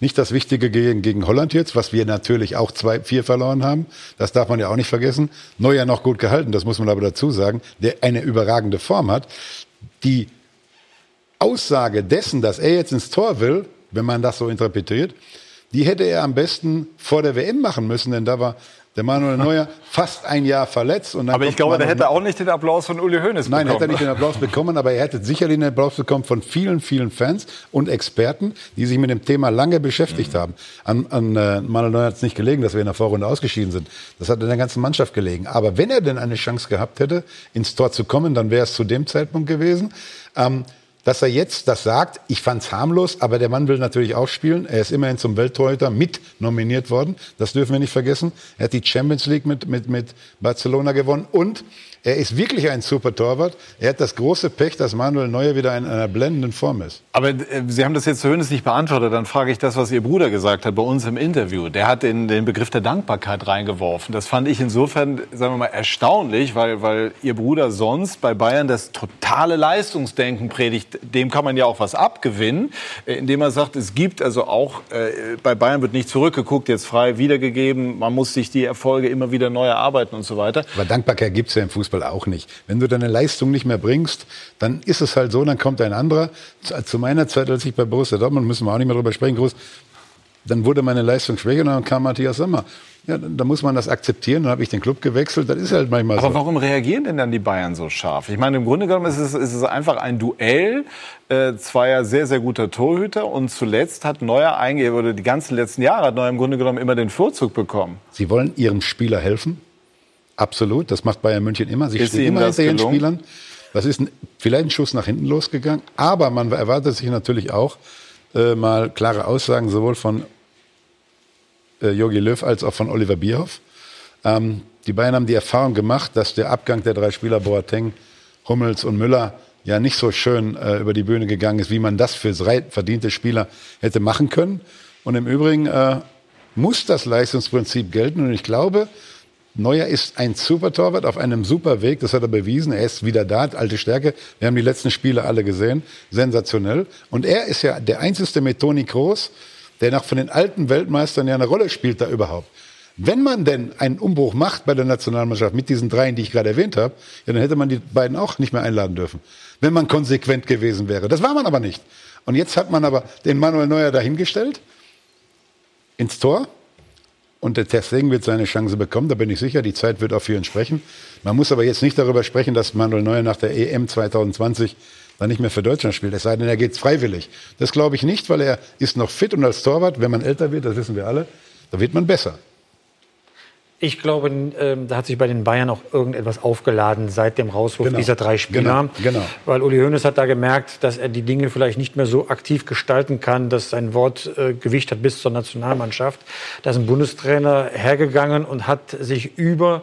Nicht das Wichtige gegen, gegen Holland jetzt, was wir natürlich auch zwei, vier verloren haben. Das darf man ja auch nicht vergessen. Neuer noch gut gehalten, das muss man aber dazu sagen, der eine überragende Form hat. Die Aussage dessen, dass er jetzt ins Tor will, wenn man das so interpretiert, die hätte er am besten vor der WM machen müssen, denn da war der Manuel Neuer fast ein Jahr verletzt. Und dann Aber ich glaube, der hätte auch nicht den Applaus von Uli Hoeneß Nein, bekommen. hätte er nicht den Applaus bekommen, aber er hätte sicherlich den Applaus bekommen von vielen, vielen Fans und Experten, die sich mit dem Thema lange beschäftigt haben. An, an äh, Manuel Neuer hat es nicht gelegen, dass wir in der Vorrunde ausgeschieden sind. Das hat in der ganzen Mannschaft gelegen. Aber wenn er denn eine Chance gehabt hätte, ins Tor zu kommen, dann wäre es zu dem Zeitpunkt gewesen. Ähm, dass er jetzt das sagt, ich fand's harmlos, aber der Mann will natürlich auch spielen. Er ist immerhin zum Welttorhüter mit nominiert worden. Das dürfen wir nicht vergessen. Er hat die Champions League mit, mit, mit Barcelona gewonnen und er ist wirklich ein super Torwart. Er hat das große Pech, dass Manuel Neuer wieder in einer blendenden Form ist. Aber äh, Sie haben das jetzt zu Hönes nicht beantwortet. Dann frage ich das, was Ihr Bruder gesagt hat bei uns im Interview. Der hat den, den Begriff der Dankbarkeit reingeworfen. Das fand ich insofern, sagen wir mal, erstaunlich, weil, weil Ihr Bruder sonst bei Bayern das totale Leistungsdenken predigt. Dem kann man ja auch was abgewinnen, äh, indem er sagt, es gibt also auch, äh, bei Bayern wird nicht zurückgeguckt, jetzt frei wiedergegeben. Man muss sich die Erfolge immer wieder neu erarbeiten und so weiter. Aber Dankbarkeit gibt's ja im Fußball auch nicht. Wenn du deine Leistung nicht mehr bringst, dann ist es halt so, dann kommt ein anderer. Zu, meiner Zeit, als ich bei Borussia Dortmund, müssen wir auch nicht mehr drüber sprechen, groß, dann wurde meine Leistung schwächer und dann kam Matthias Sommer. Ja, dann, dann muss man das akzeptieren. Dann habe ich den Club gewechselt. Das ist halt manchmal Aber so. warum reagieren denn dann die Bayern so scharf? Ich meine, im Grunde genommen ist es, ist es einfach ein Duell äh, zweier sehr, sehr guter Torhüter. Und zuletzt hat Neuer eigentlich, oder die ganzen letzten Jahre hat Neuer im Grunde genommen immer den Vorzug bekommen. Sie wollen ihrem Spieler helfen. Absolut. Das macht Bayern München immer. Sie Ist stehen immer hinter ihren? Spielern. Das ist ein, vielleicht ein Schuss nach hinten losgegangen. Aber man erwartet sich natürlich auch äh, mal klare Aussagen sowohl von äh, Jogi Löw als auch von Oliver Bierhoff. Ähm, die Bayern haben die Erfahrung gemacht, dass der Abgang der drei Spieler Boateng, Hummels und Müller ja nicht so schön äh, über die Bühne gegangen ist, wie man das für drei verdiente Spieler hätte machen können. Und im Übrigen äh, muss das Leistungsprinzip gelten. Und ich glaube, Neuer ist ein super Torwart auf einem super Weg. Das hat er bewiesen. Er ist wieder da, alte Stärke. Wir haben die letzten Spiele alle gesehen. Sensationell. Und er ist ja der einzige mit Toni Kroos, der nach von den alten Weltmeistern ja eine Rolle spielt da überhaupt. Wenn man denn einen Umbruch macht bei der Nationalmannschaft mit diesen dreien, die ich gerade erwähnt habe, ja, dann hätte man die beiden auch nicht mehr einladen dürfen. Wenn man konsequent gewesen wäre. Das war man aber nicht. Und jetzt hat man aber den Manuel Neuer dahingestellt ins Tor. Und der Testing wird seine Chance bekommen, da bin ich sicher. Die Zeit wird auch für ihn sprechen. Man muss aber jetzt nicht darüber sprechen, dass Manuel Neuer nach der EM 2020 dann nicht mehr für Deutschland spielt. Es sei denn, er geht freiwillig. Das glaube ich nicht, weil er ist noch fit und als Torwart, wenn man älter wird, das wissen wir alle, da wird man besser. Ich glaube, ähm, da hat sich bei den Bayern auch irgendetwas aufgeladen seit dem Rauswurf Genau. dieser drei Spieler. Genau, genau. Weil Uli Hoeneß hat da gemerkt, dass er die Dinge vielleicht nicht mehr so aktiv gestalten kann, dass sein Wort äh, Gewicht hat bis zur Nationalmannschaft. Da ist ein Bundestrainer hergegangen und hat sich über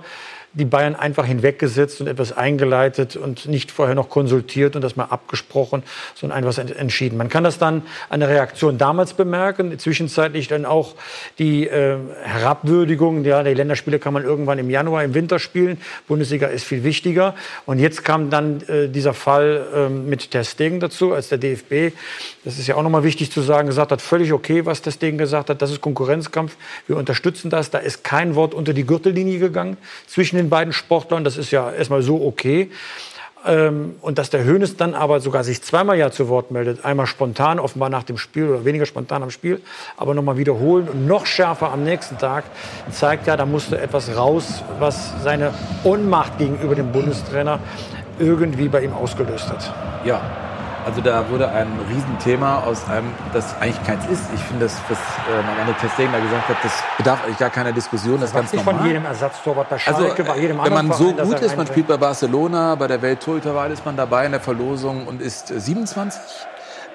die Bayern einfach hinweggesetzt und etwas eingeleitet und nicht vorher noch konsultiert und das mal abgesprochen, sondern einfach ent- entschieden. Man kann das dann an der Reaktion damals bemerken, zwischenzeitlich dann auch die äh, Herabwürdigung, ja, die Länderspiele kann man irgendwann im Januar, im Winter spielen, Bundesliga ist viel wichtiger. Und jetzt kam dann äh, dieser Fall ähm, mit Ter dazu, als der DFB, das ist ja auch nochmal wichtig zu sagen, gesagt hat, völlig okay, was Ter gesagt hat, das ist Konkurrenzkampf, wir unterstützen das, da ist kein Wort unter die Gürtellinie gegangen zwischen den beiden Sportlern, das ist ja erstmal so okay. Ähm, und dass der Hönes dann aber sogar sich zweimal ja zu Wort meldet, einmal spontan, offenbar nach dem Spiel oder weniger spontan am Spiel, aber nochmal wiederholen und noch schärfer am nächsten Tag, zeigt ja, da musste etwas raus, was seine Ohnmacht gegenüber dem Bundestrainer irgendwie bei ihm ausgelöst hat. Ja. Also da wurde ein Riesenthema aus einem, das eigentlich keins ist. Ich finde, das, was äh, mein Ende Testegen da gesagt hat, das bedarf eigentlich gar keiner Diskussion. Das ist ganz nicht normal. von jedem Ersatztorwart bei Also, Schalke, bei jedem äh, wenn anderen man so Verein, gut ist, man spielt bei Barcelona, bei der Welttorhüterwahl ist man dabei in der Verlosung und ist äh, 27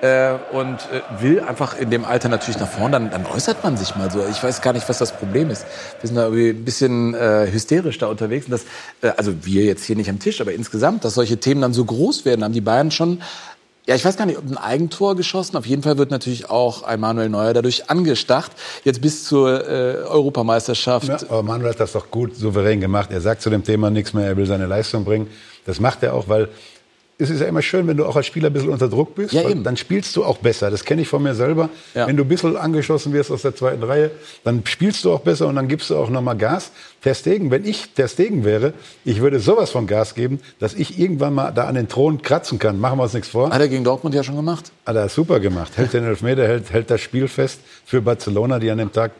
äh, und äh, will einfach in dem Alter natürlich nach vorne, dann, dann äußert man sich mal so. Ich weiß gar nicht, was das Problem ist. Wir sind da irgendwie ein bisschen äh, hysterisch da unterwegs. Und das, äh, also wir jetzt hier nicht am Tisch, aber insgesamt, dass solche Themen dann so groß werden, haben die Bayern schon ja, ich weiß gar nicht, ob ein Eigentor geschossen. Auf jeden Fall wird natürlich auch ein Manuel Neuer dadurch angestacht. Jetzt bis zur äh, Europameisterschaft. Ja, aber Manuel hat das doch gut souverän gemacht. Er sagt zu dem Thema nichts mehr, er will seine Leistung bringen. Das macht er auch, weil es ist ja immer schön, wenn du auch als Spieler ein bisschen unter Druck bist. Ja, eben. Dann spielst du auch besser. Das kenne ich von mir selber. Ja. Wenn du ein bisschen angeschossen wirst aus der zweiten Reihe, dann spielst du auch besser und dann gibst du auch nochmal Gas. Ter Stegen, wenn ich Ter Stegen wäre, ich würde sowas von Gas geben, dass ich irgendwann mal da an den Thron kratzen kann. Machen wir uns nichts vor. Hat er gegen Dortmund ja schon gemacht. Hat er super gemacht. Hält den Elfmeter, hält, hält das Spiel fest für Barcelona, die an dem Tag.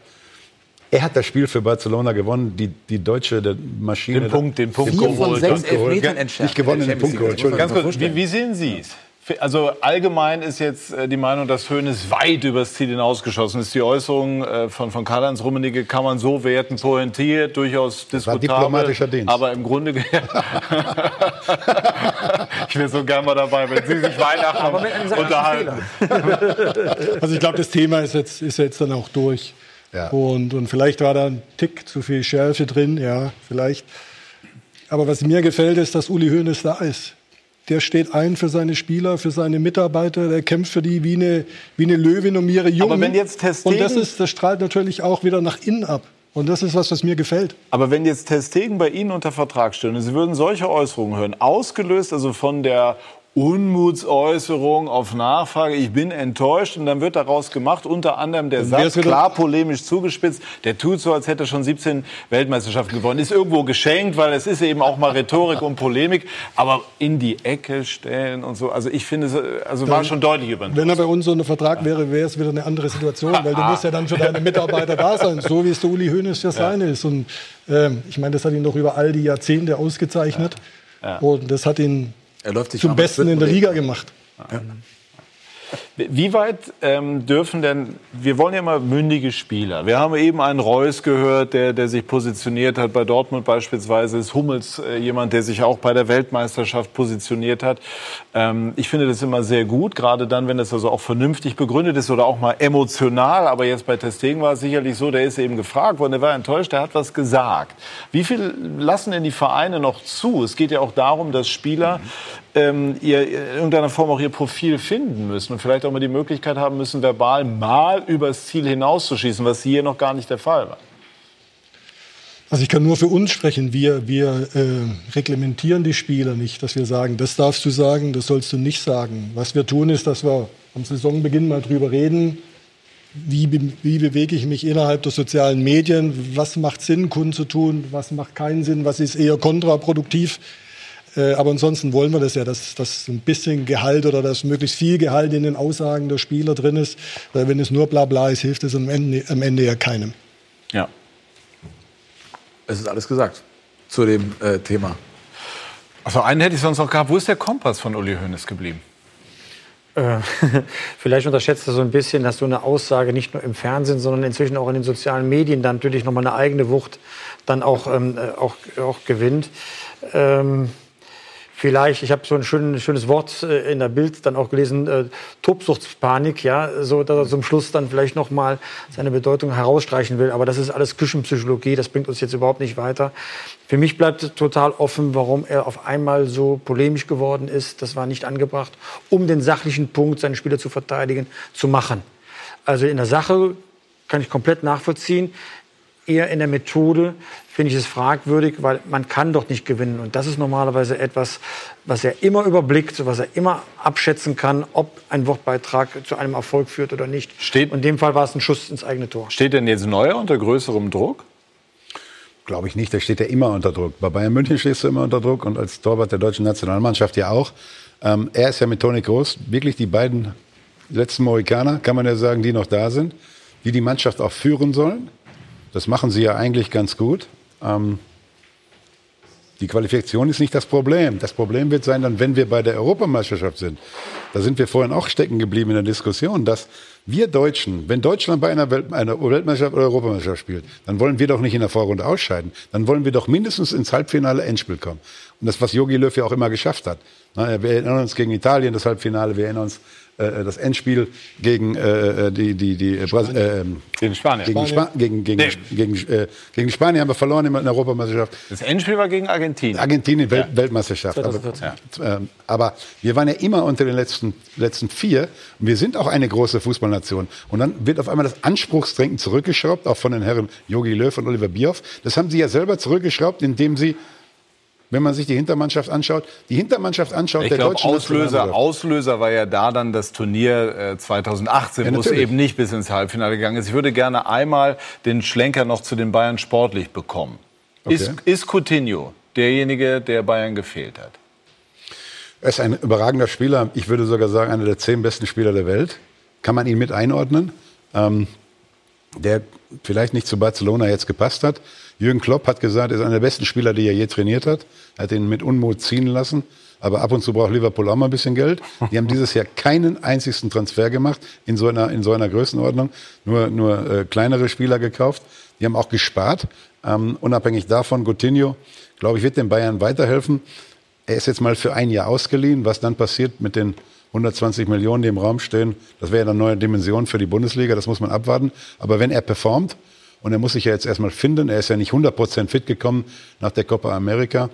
Er hat das Spiel für Barcelona gewonnen, die, die deutsche der Maschine. Den Punkt, den Punkt Vier von geholt. sechs Punkt geholt. Elfmetern entschärft. Nicht gewonnen, den Punkt geholt. Entschuldigung. Ganz kurz, wie, wie sehen Sie es? Also allgemein ist jetzt äh, die Meinung, dass Hoeneß weit übers Ziel hinausgeschossen ist. Die Äußerung äh, von, von Karl-Heinz Rummenigge kann man so werten, pointiert, durchaus diskutabel. diplomatischer Dienst. Aber im Grunde... ich wäre so gern mal dabei, wenn Sie sich Weihnachten unterhalten. Also ich glaube, das Thema ist jetzt, ist jetzt dann auch durch. Ja. Und, und vielleicht war da ein Tick zu viel Schärfe drin, ja, vielleicht. Aber was mir gefällt, ist, dass Uli Hoeneß da ist. Der steht ein für seine Spieler, für seine Mitarbeiter, der kämpft für die wie eine, wie eine Löwin um ihre Jungen. wenn jetzt Ter Und das, ist, das strahlt natürlich auch wieder nach innen ab. Und das ist was, was mir gefällt. Aber wenn jetzt Ter Stegen bei Ihnen unter Vertrag stünde, Sie würden solche Äußerungen hören, ausgelöst also von der Unmutsäußerung auf Nachfrage, ich bin enttäuscht. Und dann wird daraus gemacht, unter anderem der Satz, klar polemisch zugespitzt, der tut so, als hätte er schon 17 Weltmeisterschaften gewonnen. Ist irgendwo geschenkt, weil es ist eben auch mal Rhetorik und Polemik, aber in die Ecke stellen und so, also ich finde, es äh, also war schon deutlich über Wenn er bei uns so ein Vertrag wäre, wäre es wieder eine andere Situation, weil du musst ja dann für deine Mitarbeiter da sein, so wie es der Uli Hoeneß für seine ist. Und ähm, ich meine, das hat ihn doch über all die Jahrzehnte ausgezeichnet. Und das hat ihn Er läuft sich zum Besten in der. Liga gemacht. Wie weit ähm, dürfen denn, wir wollen ja immer mündige Spieler. Wir haben eben einen Reus gehört, der, der sich positioniert hat. Bei Dortmund beispielsweise ist Hummels äh, jemand, der sich auch bei der Weltmeisterschaft positioniert hat. Ähm, ich finde das immer sehr gut, gerade dann, wenn das also auch vernünftig begründet ist oder auch mal emotional. Aber jetzt bei Testegen war es sicherlich so, der ist eben gefragt worden, der war enttäuscht, der hat was gesagt. Wie viel lassen denn die Vereine noch zu? Es geht ja auch darum, dass Spieler ähm, ihr, in irgendeiner Form auch ihr Profil finden müssen und vielleicht auch mal die Möglichkeit haben müssen, verbal mal übers Ziel hinauszuschießen, was hier noch gar nicht der Fall war. Also ich kann nur für uns sprechen. Wir, wir äh, reglementieren die Spieler nicht, dass wir sagen, das darfst du sagen, das sollst du nicht sagen. Was wir tun, ist, dass wir am Saisonbeginn mal drüber reden, wie, wie bewege ich mich innerhalb der sozialen Medien, was macht Sinn, kundzutun, was macht keinen Sinn, was ist eher kontraproduktiv. Äh, aber ansonsten wollen wir das ja, dass, dass ein bisschen Gehalt oder dass möglichst viel Gehalt in den Aussagen der Spieler drin ist. Weil wenn es nur Blabla ist, hilft es am Ende, am Ende ja keinem. Ja. Es ist alles gesagt zu dem äh, Thema. Also einen hätte ich sonst noch gehabt. Wo ist der Kompass von Uli Hoeneß geblieben? Äh, Vielleicht unterschätzt er so ein bisschen, dass so eine Aussage nicht nur im Fernsehen, sondern inzwischen auch in den sozialen Medien dann natürlich nochmal eine eigene Wucht dann auch, ähm, äh, auch, auch gewinnt. Ähm, vielleicht, ich habe so ein schön, schönes Wort äh, in der Bild dann auch gelesen, äh, Tobsuchtspanik, ja, so dass er zum Schluss dann vielleicht noch mal seine Bedeutung herausstreichen will. Aber das ist alles Küchenpsychologie, das bringt uns jetzt überhaupt nicht weiter. Für mich bleibt total offen, warum er auf einmal so polemisch geworden ist. Das war nicht angebracht, um den sachlichen Punkt, seine Spieler zu verteidigen, zu machen. Also in der Sache kann ich komplett nachvollziehen. Eher in der Methode finde ich es fragwürdig, weil man kann doch nicht gewinnen. Und das ist normalerweise etwas, was er immer überblickt, was er immer abschätzen kann, ob ein Wortbeitrag zu einem Erfolg führt oder nicht. Steht Und in dem Fall war es ein Schuss ins eigene Tor. Steht denn jetzt Neuer unter größerem Druck? Glaube ich nicht, da steht er immer unter Druck. Bei Bayern München stehst du immer unter Druck und als Torwart der deutschen Nationalmannschaft ja auch. Ähm, er ist ja mit Toni Groß wirklich die beiden letzten Mohikaner, kann man ja sagen, die noch da sind, die die Mannschaft auch führen sollen. Das machen sie ja eigentlich ganz gut. Ähm, die Qualifikation ist nicht das Problem. Das Problem wird sein, dann, wenn wir bei der Europameisterschaft sind. da sind wir vorhin auch stecken geblieben in der Diskussion, dass wir Deutschen, wenn Deutschland bei einer, Welt, einer Weltmeisterschaft oder Europameisterschaft spielt, dann wollen wir doch nicht in der Vorrunde ausscheiden. Dann wollen wir doch mindestens ins Halbfinale Endspiel kommen. Und das, was Jogi Löw ja auch immer geschafft hat. Wir erinnern uns gegen Italien, das Halbfinale, wir erinnern uns äh, das Endspiel gegen äh, die, die, äh, äh, Gegen Spanien. Gegen, Spa gegen, gegen, gegen, äh, gegen die Spanier haben wir verloren in der Europameisterschaft. Das Endspiel war gegen Argentinien. Argentinien Welt, Weltmeisterschaft. Aber, 2014. ähm, aber wir waren ja immer unter den letzten, letzten vier. Und wir sind auch eine große Fußballnation. Und dann wird auf einmal das Anspruchsdenken zurückgeschraubt, auch von den Herren Jogi Löw und Oliver Bierhoff. Das haben sie ja selber zurückgeschraubt, indem sie, wenn man sich die Hintermannschaft anschaut, die Hintermannschaft anschaut Ich der glaube, deutschen Auslöser. Auslöser war ja da dann das Turnier äh, 2018, Ja, wo es eben nicht bis ins Halbfinale gegangen ist. Ich würde gerne einmal den Schlenker noch zu den Bayern sportlich bekommen. Okay. Ist, ist Coutinho derjenige, der Bayern gefehlt hat? Er ist ein überragender Spieler. Ich würde sogar sagen, einer der zehn besten Spieler der Welt. Kann man ihn mit einordnen? Ähm, der vielleicht nicht zu Barcelona jetzt gepasst hat. Jürgen Klopp hat gesagt, er ist einer der besten Spieler, die er je trainiert hat. Er hat ihn mit Unmut ziehen lassen. Aber ab und zu braucht Liverpool auch mal ein bisschen Geld. Die haben dieses Jahr keinen einzigen Transfer gemacht in so einer, in so einer Größenordnung. Nur, nur äh, kleinere Spieler gekauft. Die haben auch gespart. Ähm, unabhängig davon, Coutinho, glaube ich, wird den Bayern weiterhelfen. Er ist jetzt mal für ein Jahr ausgeliehen. Was dann passiert mit den 120 Millionen, die im Raum stehen, das wäre ja eine neue Dimension für die Bundesliga. Das muss man abwarten. Aber wenn er performt, und er muss sich ja jetzt erstmal finden, er ist ja nicht 100% fit gekommen nach der Copa America.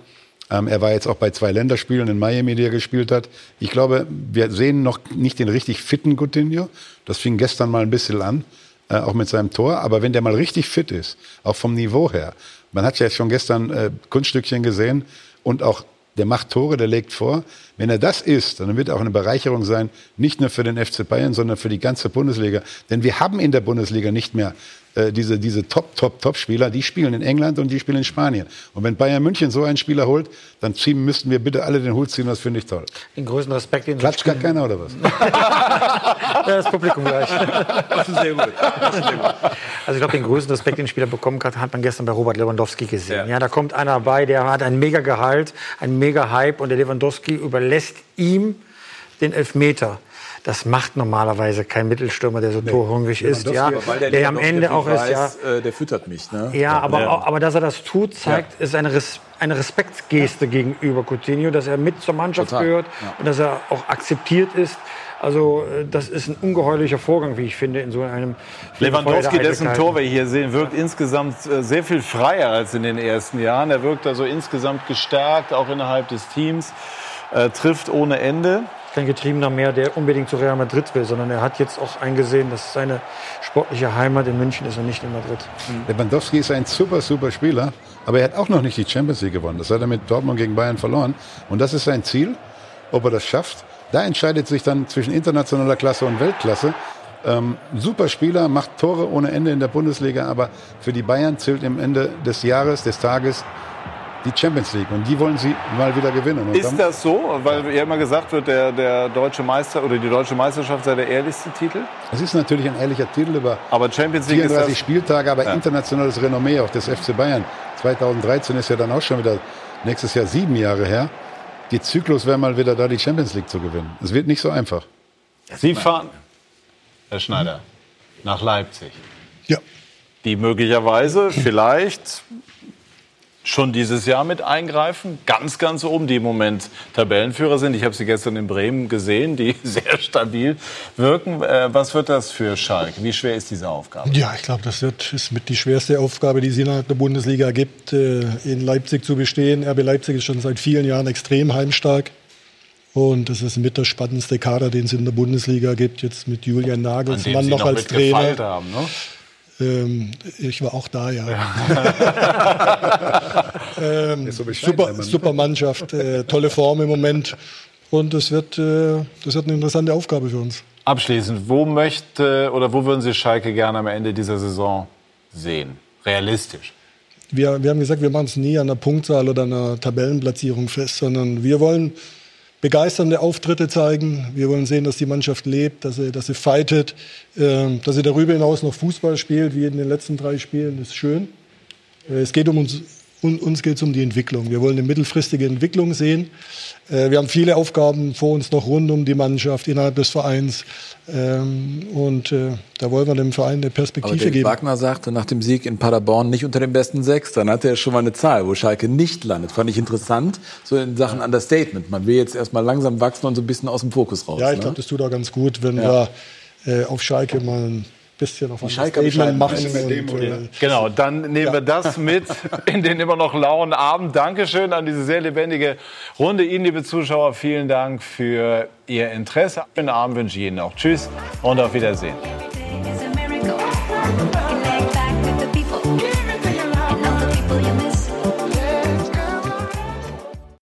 Ähm, er war jetzt auch bei zwei Länderspielen in Miami, die er gespielt hat. Ich glaube, wir sehen noch nicht den richtig fitten Coutinho. Das fing gestern mal ein bisschen an, äh, auch mit seinem Tor. Aber wenn der mal richtig fit ist, auch vom Niveau her, man hat ja schon gestern äh, Kunststückchen gesehen und auch der macht Tore, der legt vor. Wenn er das ist, dann wird er auch eine Bereicherung sein, nicht nur für den FC Bayern, sondern für die ganze Bundesliga. Denn wir haben in der Bundesliga nicht mehr äh, diese, diese Top, Top, Top-Spieler. Die spielen in England und die spielen in Spanien. Und wenn Bayern München so einen Spieler holt, dann ziehen, müssten wir bitte alle den Hut ziehen. Das finde ich toll. Den größten Respekt, den Klatscht gar keiner oder was? ja, das Publikum gleich. Das ist sehr gut. Also ich glaube, den größten Respekt, den ein Spieler bekommen kann, hat man gestern bei Robert Lewandowski gesehen. Ja. da kommt einer bei, der hat ein mega Gehalt, ein mega Hype und der Lewandowski überlässt ihm den Elfmeter. Das macht normalerweise kein Mittelstürmer, der so torhungrig ist, ja, der, der am Ende auch ist, ja, weiß, äh, der füttert mich. Ne? ja, aber, Auch, aber dass er das tut, zeigt, ist eine, Res eine Respektsgeste gegenüber Coutinho, dass er mit zur Mannschaft Total. gehört Ja. und dass er auch akzeptiert ist. Also äh, das ist ein ungeheuerlicher Vorgang, wie ich finde, in so einem Lewandowski, dessen. Tor wir hier sehen, wirkt insgesamt äh, sehr viel freier als in den ersten Jahren. Er wirkt also insgesamt gestärkt, auch innerhalb des Teams, äh, trifft ohne Ende. Kein Getriebener mehr, der unbedingt zu Real Madrid will, sondern er hat jetzt auch eingesehen, dass seine sportliche Heimat in München ist und nicht in Madrid. Lewandowski ist ein super, super Spieler, aber er hat auch noch nicht die Champions League gewonnen. Das hat er mit Dortmund gegen Bayern verloren. Und das ist sein Ziel, ob er das schafft. Da entscheidet sich dann zwischen internationaler Klasse und Weltklasse. Ähm, super Spieler, macht Tore ohne Ende in der Bundesliga, aber für die Bayern zählt im Ende des Jahres, des Tages die Champions League. Und die wollen sie mal wieder gewinnen. Und Ist dann- das so? Weil ja immer gesagt wird, der, der deutsche Meister oder die deutsche Meisterschaft sei der ehrlichste Titel. Es ist natürlich ein ehrlicher Titel über Aber Champions League ist 34 das. Spieltage, aber Ja. internationales Renommee auch des FC Bayern. 2013 ist ja dann auch schon wieder nächstes Jahr sieben Jahre her. Die Zyklus wäre mal wieder da, die Champions League zu gewinnen. Es wird nicht so einfach. Sie fahren, Herr Schneider, nach Leipzig. Ja. Die möglicherweise vielleicht schon dieses Jahr mit eingreifen. Ganz, ganz oben, die im Moment Tabellenführer sind. Ich habe sie gestern in Bremen gesehen, die sehr stabil wirken. Äh, was wird das für Schalke? Wie schwer ist diese Aufgabe? Ja, ich glaube, das wird, ist mit die schwerste Aufgabe, die es innerhalb der Bundesliga gibt, äh, in Leipzig zu bestehen. RB Leipzig ist schon seit vielen Jahren extrem heimstark. Und das ist mit der spannendste Kader, den es in der Bundesliga gibt, jetzt mit Julian Nagelsmann noch, noch als Trainer. haben, ne? Ähm, ich war auch da, ja. ähm, so super, super Mannschaft, äh, tolle Form im Moment. Und das wird, äh, das wird eine interessante Aufgabe für uns. Abschließend, wo möchte oder wo würden Sie Schalke gerne am Ende dieser Saison sehen? Realistisch. Wir, wir haben gesagt, wir machen es nie an einer Punktzahl oder einer Tabellenplatzierung fest, sondern wir wollen begeisternde Auftritte zeigen. Wir wollen sehen, dass die Mannschaft lebt, dass sie, dass sie fightet, ähm, dass sie darüber hinaus noch Fußball spielt, wie in den letzten drei Spielen. Das ist schön. Äh, es geht um uns und uns geht es um die Entwicklung. Wir wollen eine mittelfristige Entwicklung sehen. Äh, wir haben viele Aufgaben vor uns noch rund um die Mannschaft, innerhalb des Vereins. Ähm, und äh, da wollen wir dem Verein eine Aber Perspektive David geben. Wagner sagte nach dem Sieg in Paderborn nicht unter den besten sechs. Dann hatte er schon mal eine Zahl, wo Schalke nicht landet. Fand ich interessant, so in Sachen Understatement. Man will jetzt erstmal langsam wachsen und so ein bisschen aus dem Fokus raus. Ja, ich ne? glaube, das tut auch ganz gut, wenn Ja. wir äh, auf Schalke mal ein bisschen auf ein Statement machen. äh, Genau, dann nehmen wir das mit in den immer noch lauen Abend. Dankeschön an diese sehr lebendige Runde. Ihnen, liebe Zuschauer, vielen Dank für Ihr Interesse. Schönen Abend wünsche ich Ihnen auch. Tschüss und auf Wiedersehen.